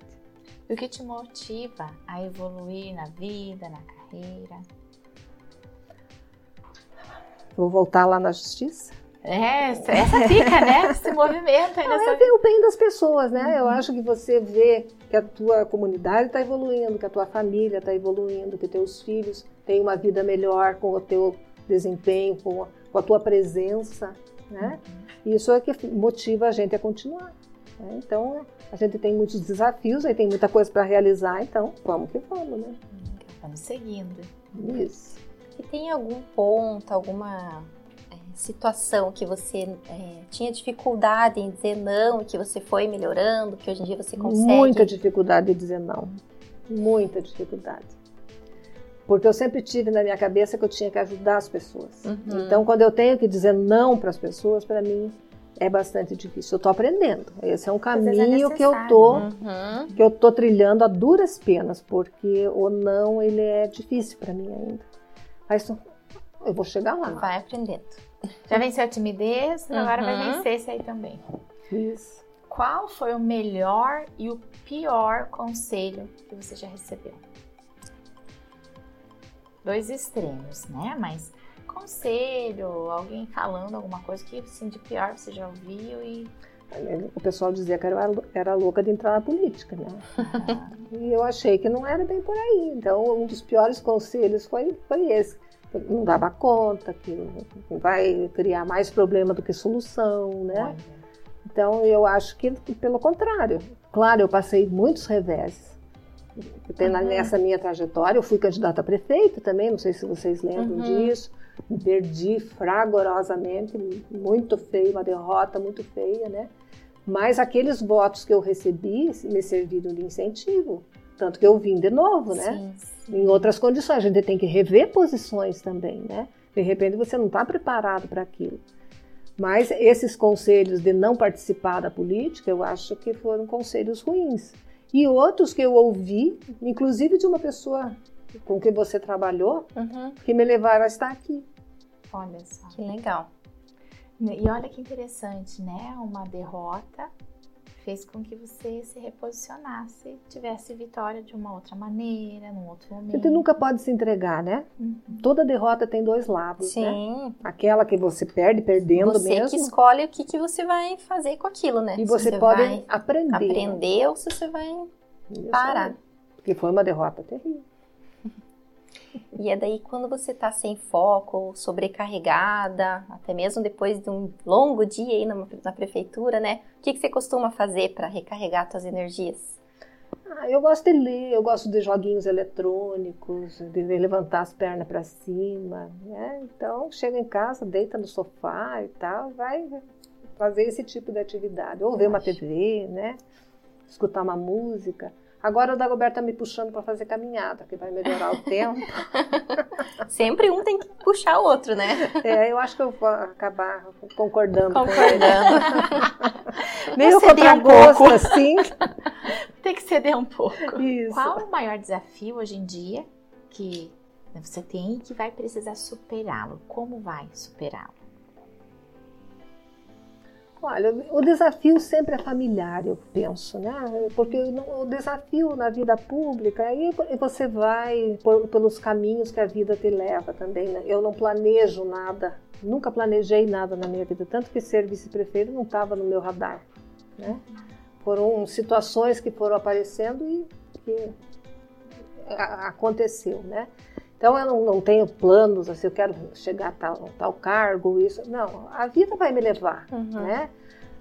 E o que te motiva a evoluir na vida, na carreira? Vou voltar lá na justiça? É, essa fica, né? Esse movimento aí nessa... É ver o bem das pessoas, né? Uhum. Eu acho que você vê que a tua comunidade está evoluindo, que a tua família está evoluindo, que teus filhos têm uma vida melhor com o teu desempenho, com a, com a tua presença, né? Uhum. Isso é que motiva a gente a continuar. Né? Então, a gente tem muitos desafios, aí tem muita coisa para realizar, então vamos que vamos, né? Vamos seguindo. Isso. E tem algum ponto, alguma situação que você é, tinha dificuldade em dizer não e que você foi melhorando, que hoje em dia você consegue? Muita dificuldade de dizer não. Muita dificuldade. Porque eu sempre tive na minha cabeça que eu tinha que ajudar as pessoas. Uhum. Então, quando eu tenho que dizer não para as pessoas, para mim é bastante difícil. Eu estou aprendendo. Esse é um é caminho é que eu tô uhum. que eu tô trilhando a duras penas, porque o não ele é difícil para mim ainda. Mas eu vou chegar lá. Vai aprendendo. Já venceu a timidez, uhum. agora vai vencer esse aí também. Isso. Qual foi o melhor e o pior conselho que você já recebeu? Dois extremos, né? Mas conselho, alguém falando alguma coisa que assim, de pior você já ouviu e. O pessoal dizia que era, era louca de entrar na política, né? e eu achei que não era bem por aí. Então, um dos piores conselhos foi, foi esse não dava conta, que vai criar mais problema do que solução, né? Então eu acho que pelo contrário. Claro, eu passei muitos Uhum. Nessa minha trajetória, eu fui candidata a prefeito também, não sei se vocês lembram uhum. disso. Perdi fragorosamente, muito feio, uma derrota muito feia, né? Mas aqueles votos que eu recebi me serviram de incentivo. Tanto que eu vim de novo, né? Sim. Em outras condições, a gente tem que rever posições também, né? De repente você não está preparado para aquilo. Mas esses conselhos de não participar da política, eu acho que foram conselhos ruins. E outros que eu ouvi, inclusive de uma pessoa com quem você trabalhou, uhum. que me levaram a estar aqui. Olha só. Que legal. E olha que interessante, né? Uma derrota fez com que você se reposicionasse, tivesse vitória de uma outra maneira, num outro momento. Você nunca pode se entregar, né? Uhum. Toda derrota tem dois lados, né? Sim. Né? Aquela que você perde perdendo você mesmo. Você que escolhe o que, que você vai fazer com aquilo, né? E você, você pode aprender. Aprender ou se você vai Isso parar. Porque foi uma derrota terrível. E é daí quando você está sem foco, sobrecarregada, até mesmo depois de um longo dia aí na, na prefeitura, né? O que, que você costuma fazer para recarregar suas energias? Ah, eu gosto de ler, eu gosto de joguinhos eletrônicos, de levantar as pernas para cima, né? Então, chega em casa, deita no sofá e tal, vai fazer esse tipo de atividade. Ou ver uma TV, né? Escutar uma música. Agora o Dagoberto tá me puxando para fazer caminhada, que vai melhorar o tempo. Sempre um tem que puxar o outro, né? É, eu acho que eu vou acabar concordando. Concordando. Meio contra um gosto, assim. Tem que ceder um pouco. Isso. Qual o maior desafio hoje em dia que você tem e que vai precisar superá-lo? Como vai superá-lo? Olha, o desafio sempre é familiar, eu penso, né? Porque o desafio na vida pública, aí você vai por, pelos caminhos que a vida te leva também, né? Eu não planejo nada, nunca planejei nada na minha vida, tanto que ser vice-prefeito não estava no meu radar, né? Foram situações que foram aparecendo e que aconteceu, né? Então eu não, não, tenho planos, assim, eu quero chegar a tal, tal cargo, isso. Não, a vida vai me levar, uhum. né?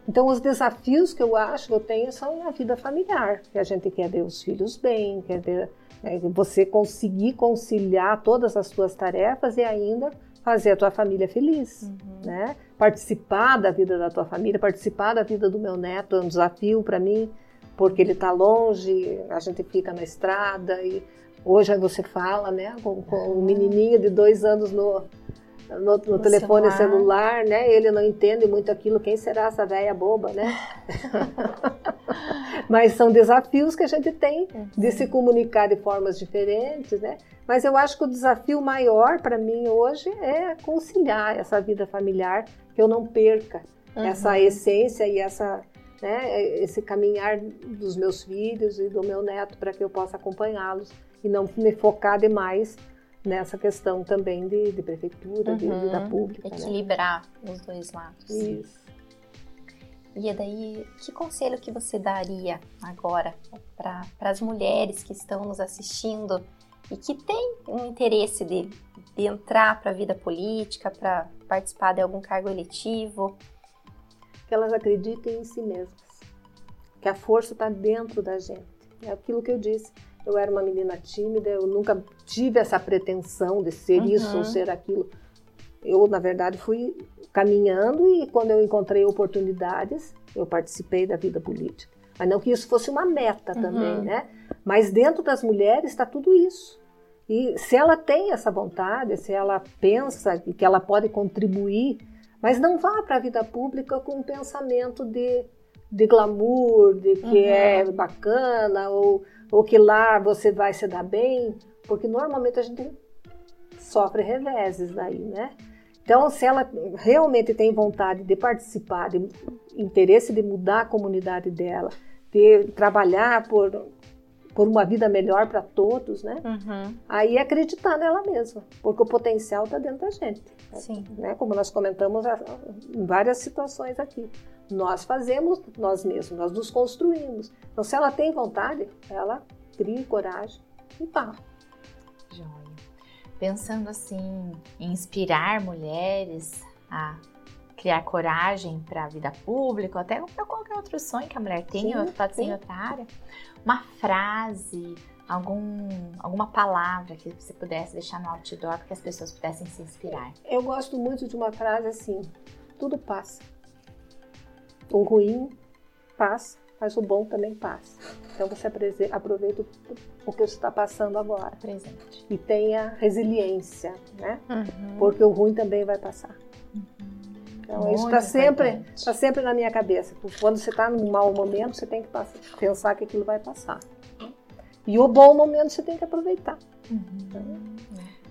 Então os desafios que eu acho que eu tenho são na vida familiar, que a gente quer ver os filhos bem, quer ver né, você conseguir conciliar todas as suas tarefas e ainda fazer a tua família feliz, uhum. né? Participar da vida da tua família, participar da vida do meu neto é um desafio para mim, porque ele está longe, a gente fica na estrada e Hoje você fala, né, com, com um menininho de dois anos no, no, no telefone celular. celular. né? Ele não entende muito aquilo. Quem será essa velha boba, né? Mas são desafios que a gente tem de se comunicar de formas diferentes, né? Mas eu acho que o desafio maior para mim hoje é conciliar essa vida familiar, que eu não perca uhum. essa essência e essa né, esse caminhar dos meus filhos e do meu neto para que eu possa acompanhá-los e não me focar demais nessa questão também de, de prefeitura, uhum. de vida pública. Né? Equilibrar né? os dois lados. Isso. E daí, que conselho que você daria agora para as mulheres que estão nos assistindo e que têm um interesse de, de entrar para a vida política, para participar de algum cargo eletivo? Que elas acreditem em si mesmas, que a força está dentro da gente. É aquilo que eu disse. Eu era uma menina tímida, eu nunca tive essa pretensão de ser uhum. isso ou ser aquilo. Eu, na verdade, fui caminhando e quando eu encontrei oportunidades, eu participei da vida política. Mas não que isso fosse uma meta uhum. também, né? Mas dentro das mulheres está tudo isso. E se ela tem essa vontade, se ela pensa que ela pode contribuir, mas não vá para a vida pública com um pensamento de, de glamour, de que uhum. é bacana, ou ou que lá você vai se dar bem, porque normalmente a gente sofre reveses daí, né? Então, se ela realmente tem vontade de participar, de interesse de mudar a comunidade dela, de trabalhar por, por uma vida melhor para todos, né? Uhum. Aí é acreditar nela mesma, porque o potencial está dentro da gente. Sim. Né? Como nós comentamos em várias situações aqui. Nós fazemos nós mesmos, nós nos construímos. Então, se ela tem vontade, ela cria coragem e vá. Joia. Pensando assim, em inspirar mulheres a criar coragem para a vida pública, ou até para qualquer outro sonho que a mulher tenha, pode ser em outra área, uma frase, algum, alguma palavra que você pudesse deixar no outdoor para que as pessoas pudessem se inspirar. Eu gosto muito de uma frase assim: tudo passa. O ruim passa, mas o bom também passa. Então você aproveita o que você está passando agora. Presente. E tenha resiliência, né? Uhum. Porque o ruim também vai passar. Uhum. Então Muito isso está sempre, tá sempre na minha cabeça. Quando você está num mau momento, você tem que passar, pensar que aquilo vai passar. E o bom momento você tem que aproveitar. Uhum. Então,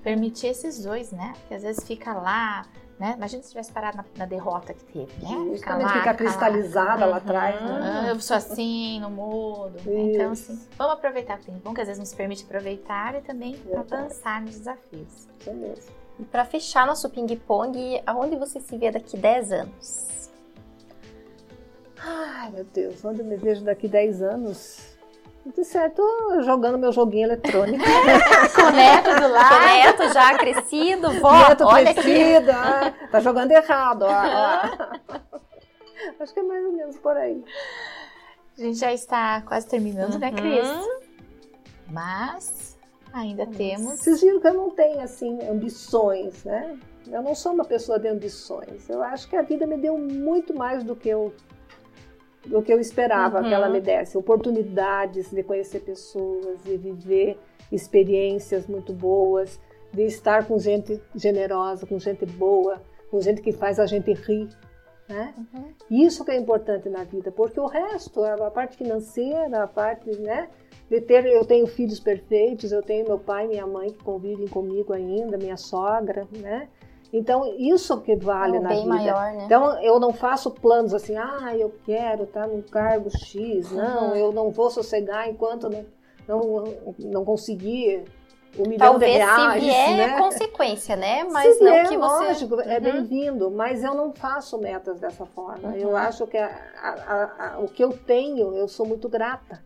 Permitir esses dois, né? Porque às vezes fica lá né? Imagina se tivesse parado na, na derrota que teve, né? Ficar cristalizada lá, lá atrás. Né? Ah, eu sou assim, não mudo. Então, assim, vamos aproveitar o tempo bom, que às vezes nos permite aproveitar e também avançar nos desafios. Isso mesmo. E para fechar nosso ping-pong, aonde você se vê daqui 10 anos? Ai, meu Deus, onde eu me vejo daqui 10 anos? De certo, jogando meu joguinho eletrônico. Com o neto do lado. Com o neto já crescido, vó, neto olha crescido, ah, tá jogando errado. Ah, Acho que é mais ou menos por aí. A gente já está quase terminando, né, Cris? Mas ainda temos. Vocês viram que eu não tenho, assim, ambições, né? Eu não sou uma pessoa de ambições. Eu acho que a vida me deu muito mais do que eu do que eu esperava Uhum. que ela me desse. Oportunidades de conhecer pessoas, de viver experiências muito boas, de estar com gente generosa, com gente boa, com gente que faz a gente rir. Né? Uhum. Isso que é importante na vida, porque o resto, a parte financeira, a parte, né, de ter, eu tenho filhos perfeitos, eu tenho meu pai e minha mãe que convivem comigo ainda, minha sogra, né? Então, isso que vale É um na bem vida. maior, né? Então, eu não faço planos assim, ah, eu quero estar num cargo X, não, Uhum. eu não vou sossegar enquanto não, não, não conseguir um milhão Talvez de reais, se vier né? é consequência, né? Mas Se não vier, que você. lógico, é Uhum. bem-vindo, mas eu não faço metas dessa forma. Uhum. Eu acho que a- a- a- o que eu tenho, eu sou muito grata.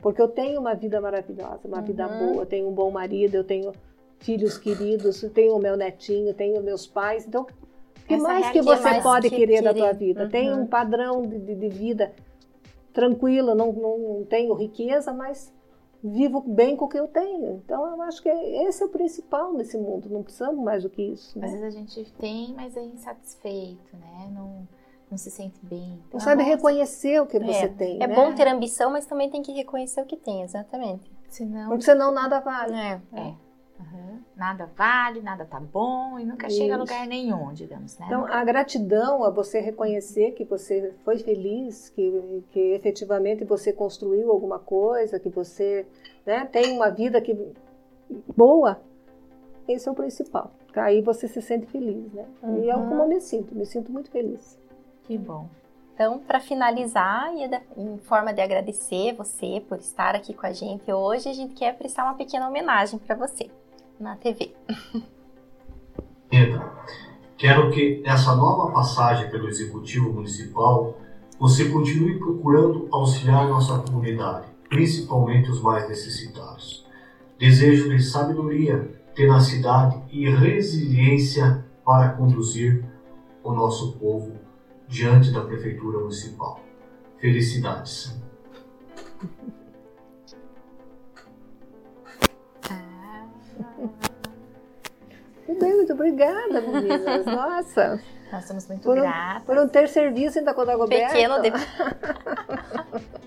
Porque eu tenho uma vida maravilhosa, uma vida Uhum. boa, eu tenho um bom marido, eu tenho filhos queridos, eu tenho o meu netinho, tenho meus pais. Então, o que Essa mais que você mais pode que querer da tua vida? Tem Uhum. um padrão de, de- vida tranquilo, não, não tenho riqueza, mas vivo bem com o que eu tenho. Então, eu acho que esse é o principal nesse mundo. Não precisamos mais do que isso. né? Às vezes a gente tem, mas é insatisfeito, né? Não, não se sente bem. Não Então, sabe é bom, reconhecer o que você É, tem. É né? bom ter ambição, mas também tem que reconhecer o que tem, exatamente. Senão, Porque senão nada vale. É. é. Aham. Nada vale, nada tá bom e nunca chega a Isso. lugar nenhum, digamos, né? Então, Nunca- a gratidão a você reconhecer que você foi feliz, que, que efetivamente você construiu alguma coisa, que você né, tem uma vida que boa, esse é o principal. Aí você se sente feliz, né? E é Uhum. como eu me sinto, me sinto muito feliz. Que bom. Então, para finalizar, e da- em forma de agradecer você por estar aqui com a gente hoje, a gente quer prestar uma pequena homenagem para você na TV. Rita, quero que nessa nova passagem pelo Executivo Municipal você continue procurando auxiliar nossa comunidade, principalmente os mais necessitados. Desejo-lhe sabedoria, tenacidade e resiliência para conduzir o nosso povo diante da Prefeitura Municipal. Felicidades. Muito obrigada, meninas. Nossa, nós somos muito Por um- gratas. por não ter serviço ainda com a Dagoberto. Pequeno de...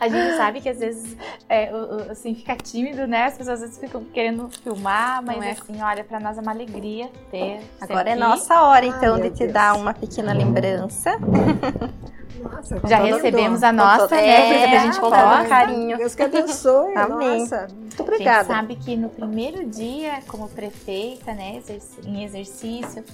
A gente sabe que às vezes é, assim, fica tímido, né? As pessoas às vezes ficam querendo filmar, mas é? assim, olha, pra nós é uma alegria ter. Agora é aqui. nossa hora, Ai, então, de meu te Deus. dar uma pequena lembrança. Nossa, Já com todo recebemos a nossa, É, né? a gente todo carinho. Deus que abençoe. Amém. Nossa, muito A gente obrigada. sabe que no primeiro dia, como prefeita, né, em exercício,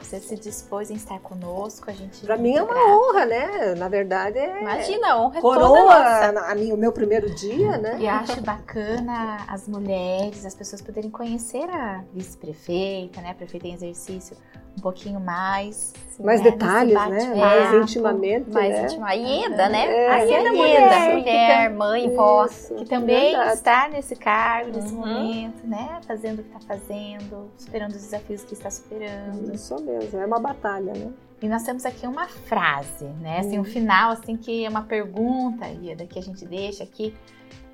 você se dispôs em estar conosco. A gente Pra mim é uma grata. honra, né? Na verdade, é Imagina, a honra é toda coroa na- a minha- o meu primeiro dia, né? E acho bacana as mulheres, as pessoas poderem conhecer a vice-prefeita, né, a prefeita em exercício, um pouquinho mais. Mais né, detalhes, né? Mais intimamente, Mais né? íntima. A Ieda, né? É, a Ieda a mulher, mulher, mulher, mãe, vó. Isso, Que também verdade. está nesse cargo, nesse Uhum. momento, né? Fazendo o que está fazendo, superando os desafios que está superando. Isso mesmo, é uma batalha, né? E nós temos aqui uma frase, né? Assim, um Hum. final, assim, que é uma pergunta, Ieda, que a gente deixa aqui,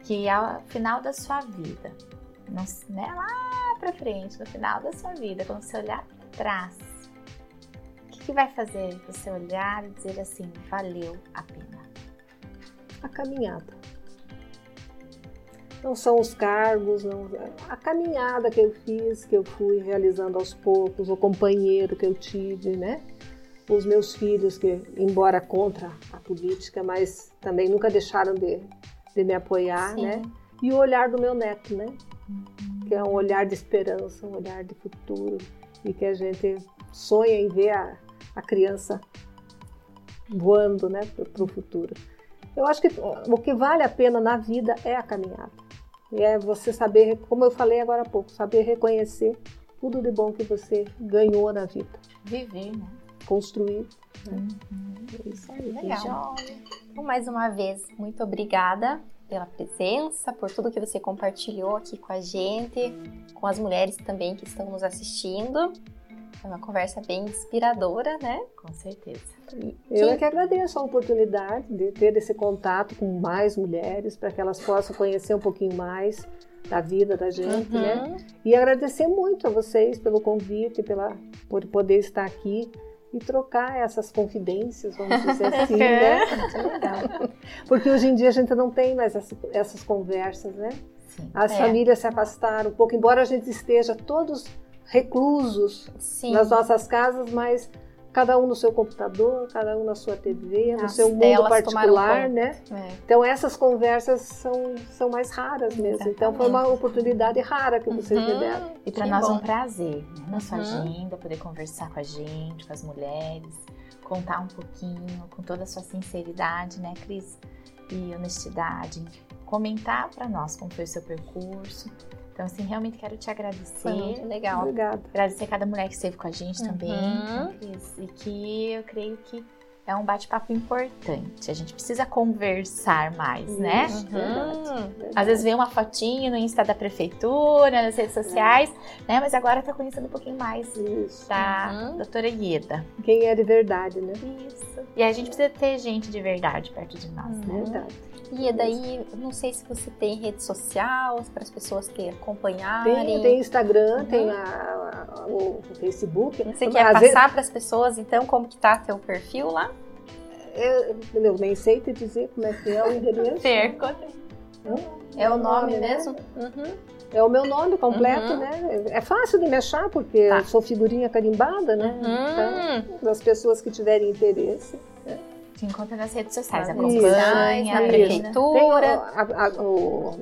que é o final da sua vida. Não, né? Lá pra frente, no final da sua vida, quando você olhar pra trás, que, vai fazer você olhar e dizer assim, valeu a pena? A caminhada. Não são os cargos, não. A caminhada que eu fiz, que eu fui realizando aos poucos, o companheiro que eu tive, né? Os meus filhos, que, embora contra a política, mas também nunca deixaram de, de me apoiar, Sim. né? E o olhar do meu neto, né? Que é um olhar de esperança, um olhar de futuro. E que a gente sonha em ver a, a criança voando, né? Para o futuro. Eu acho que o que vale a pena na vida é a caminhada. E é você saber, como eu falei agora há pouco, saber reconhecer tudo de bom que você ganhou na vida. Viver, né? construir. Né? Uhum. É isso aí. Legal. Então, mais uma vez, muito obrigada pela presença, por tudo que você compartilhou aqui com a gente, com as mulheres também que estão nos assistindo. É uma conversa bem inspiradora, né? Com certeza. Eu é que agradeço a oportunidade de ter esse contato com mais mulheres, para que elas possam conhecer um pouquinho mais da vida da gente, né? uhum. né? E agradecer muito a vocês pelo convite, pela, por poder estar aqui e trocar essas confidências, vamos dizer assim, né? Porque hoje em dia a gente não tem mais essas, essas conversas, né? Sim, As é. famílias se afastaram um pouco, embora a gente esteja todos reclusos Sim. nas nossas casas, mas cada um no seu computador, cada um na sua TV, no seu mundo particular, né? É. Então essas conversas são, são mais raras mesmo. Exatamente. Então foi uma oportunidade rara que vocês uhum. me deram. E para nós é um prazer, né? na sua uhum. agenda, poder conversar com a gente, com as mulheres, contar um pouquinho, com toda a sua sinceridade, né, Cris? E honestidade. Comentar para nós como foi o seu percurso então, assim, realmente quero te agradecer. Foi muito legal. Obrigada. Agradecer a cada mulher que esteve com a gente uhum. também. E que eu creio que é um bate-papo importante. A gente precisa conversar mais, né? Uhum. Às vezes vê uma fotinho no Insta da prefeitura, nas redes sociais, né? Mas agora tá conhecendo um pouquinho mais Isso. da uhum. doutora Ieda. Quem é de verdade, né? Isso. E a gente precisa ter gente de verdade perto de nós, uhum. né? Verdade. E daí, não sei se você tem rede social para as pessoas que acompanharem. Tem, tem Instagram, uhum. tem a, a, o Facebook. Você quer passar vezes... para as pessoas, então, como que tá teu perfil lá? Eu, eu, nem sei te dizer como é que é o endereço. Perco. É o nome, nome né? mesmo? Né? Uhum. É o meu nome completo, uhum. né? É fácil de me achar, porque tá. eu sou figurinha carimbada, né? Uhum. Então, as pessoas que tiverem interesse. Te encontra nas redes sociais, acompanha, a prefeitura. A, a, o,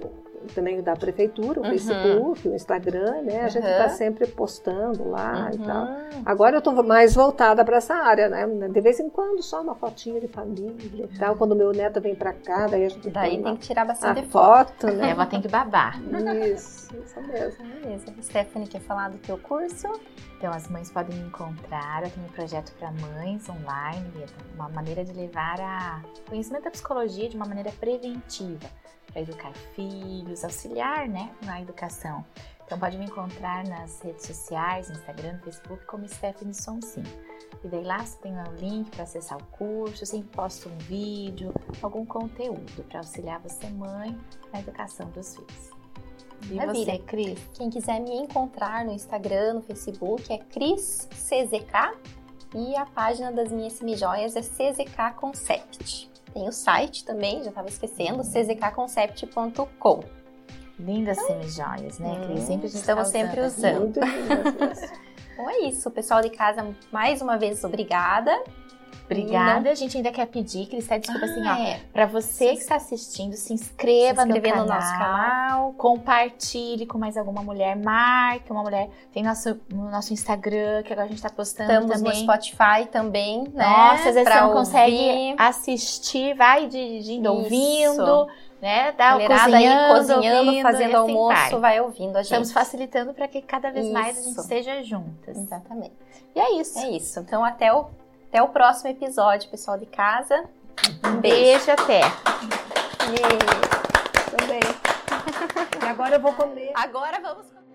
também da prefeitura, o uhum. Facebook, o Instagram, né? A uhum. gente está sempre postando lá uhum. e tal. Agora eu estou mais voltada para essa área, né? De vez em quando só uma fotinha de família e tal. Quando meu neto vem para cá, daí a gente daí tem que tirar bastante foto, foto, né? Ela tem que babar. Isso, isso mesmo. Beleza. Stephanie quer falar do teu curso? Então, as mães podem me encontrar. Eu tenho um projeto para mães online, uma maneira de levar a conhecimento da psicologia de uma maneira preventiva, para educar filhos, auxiliar né, na educação. Então, pode me encontrar nas redes sociais, Instagram, Facebook, como Stephanie Sonsim. E daí lá você tem o link para acessar o curso, sempre posto um vídeo, algum conteúdo para auxiliar você, mãe, na educação dos filhos. E Maravilha. você, Cris? Quem quiser me encontrar no Instagram, no Facebook, é Cris CZK e a página das minhas semijoias é CZK Concept. Tem o site também, já estava esquecendo, czconcept.com. Lindas semijoias, né, Cris? Sempre a gente Estamos tá sempre usando. então é isso, pessoal de casa, mais uma vez obrigada. Obrigada. A gente ainda quer pedir, Cristé, desculpa ah, assim, ó. É. Pra você que está assistindo, se inscreva se no, canal, no nosso canal. Compartilhe com mais alguma mulher. Marque uma mulher. Tem nosso, no nosso Instagram, que agora a gente tá postando Estamos também. no Spotify também, né? Nossa, às vezes você não consegue assistir, vai dirigindo, Isso. ouvindo né? Dá o cozinhando, aí, cozinhando, ouvindo, fazendo assim almoço, vai. vai. ouvindo a gente. Estamos facilitando para que cada vez isso. mais a gente esteja juntas. Exatamente. E é isso. É isso. Então até o até o próximo episódio, pessoal de casa. Um beijo, beijo até. E... Também. E agora eu vou comer. Agora vamos comer.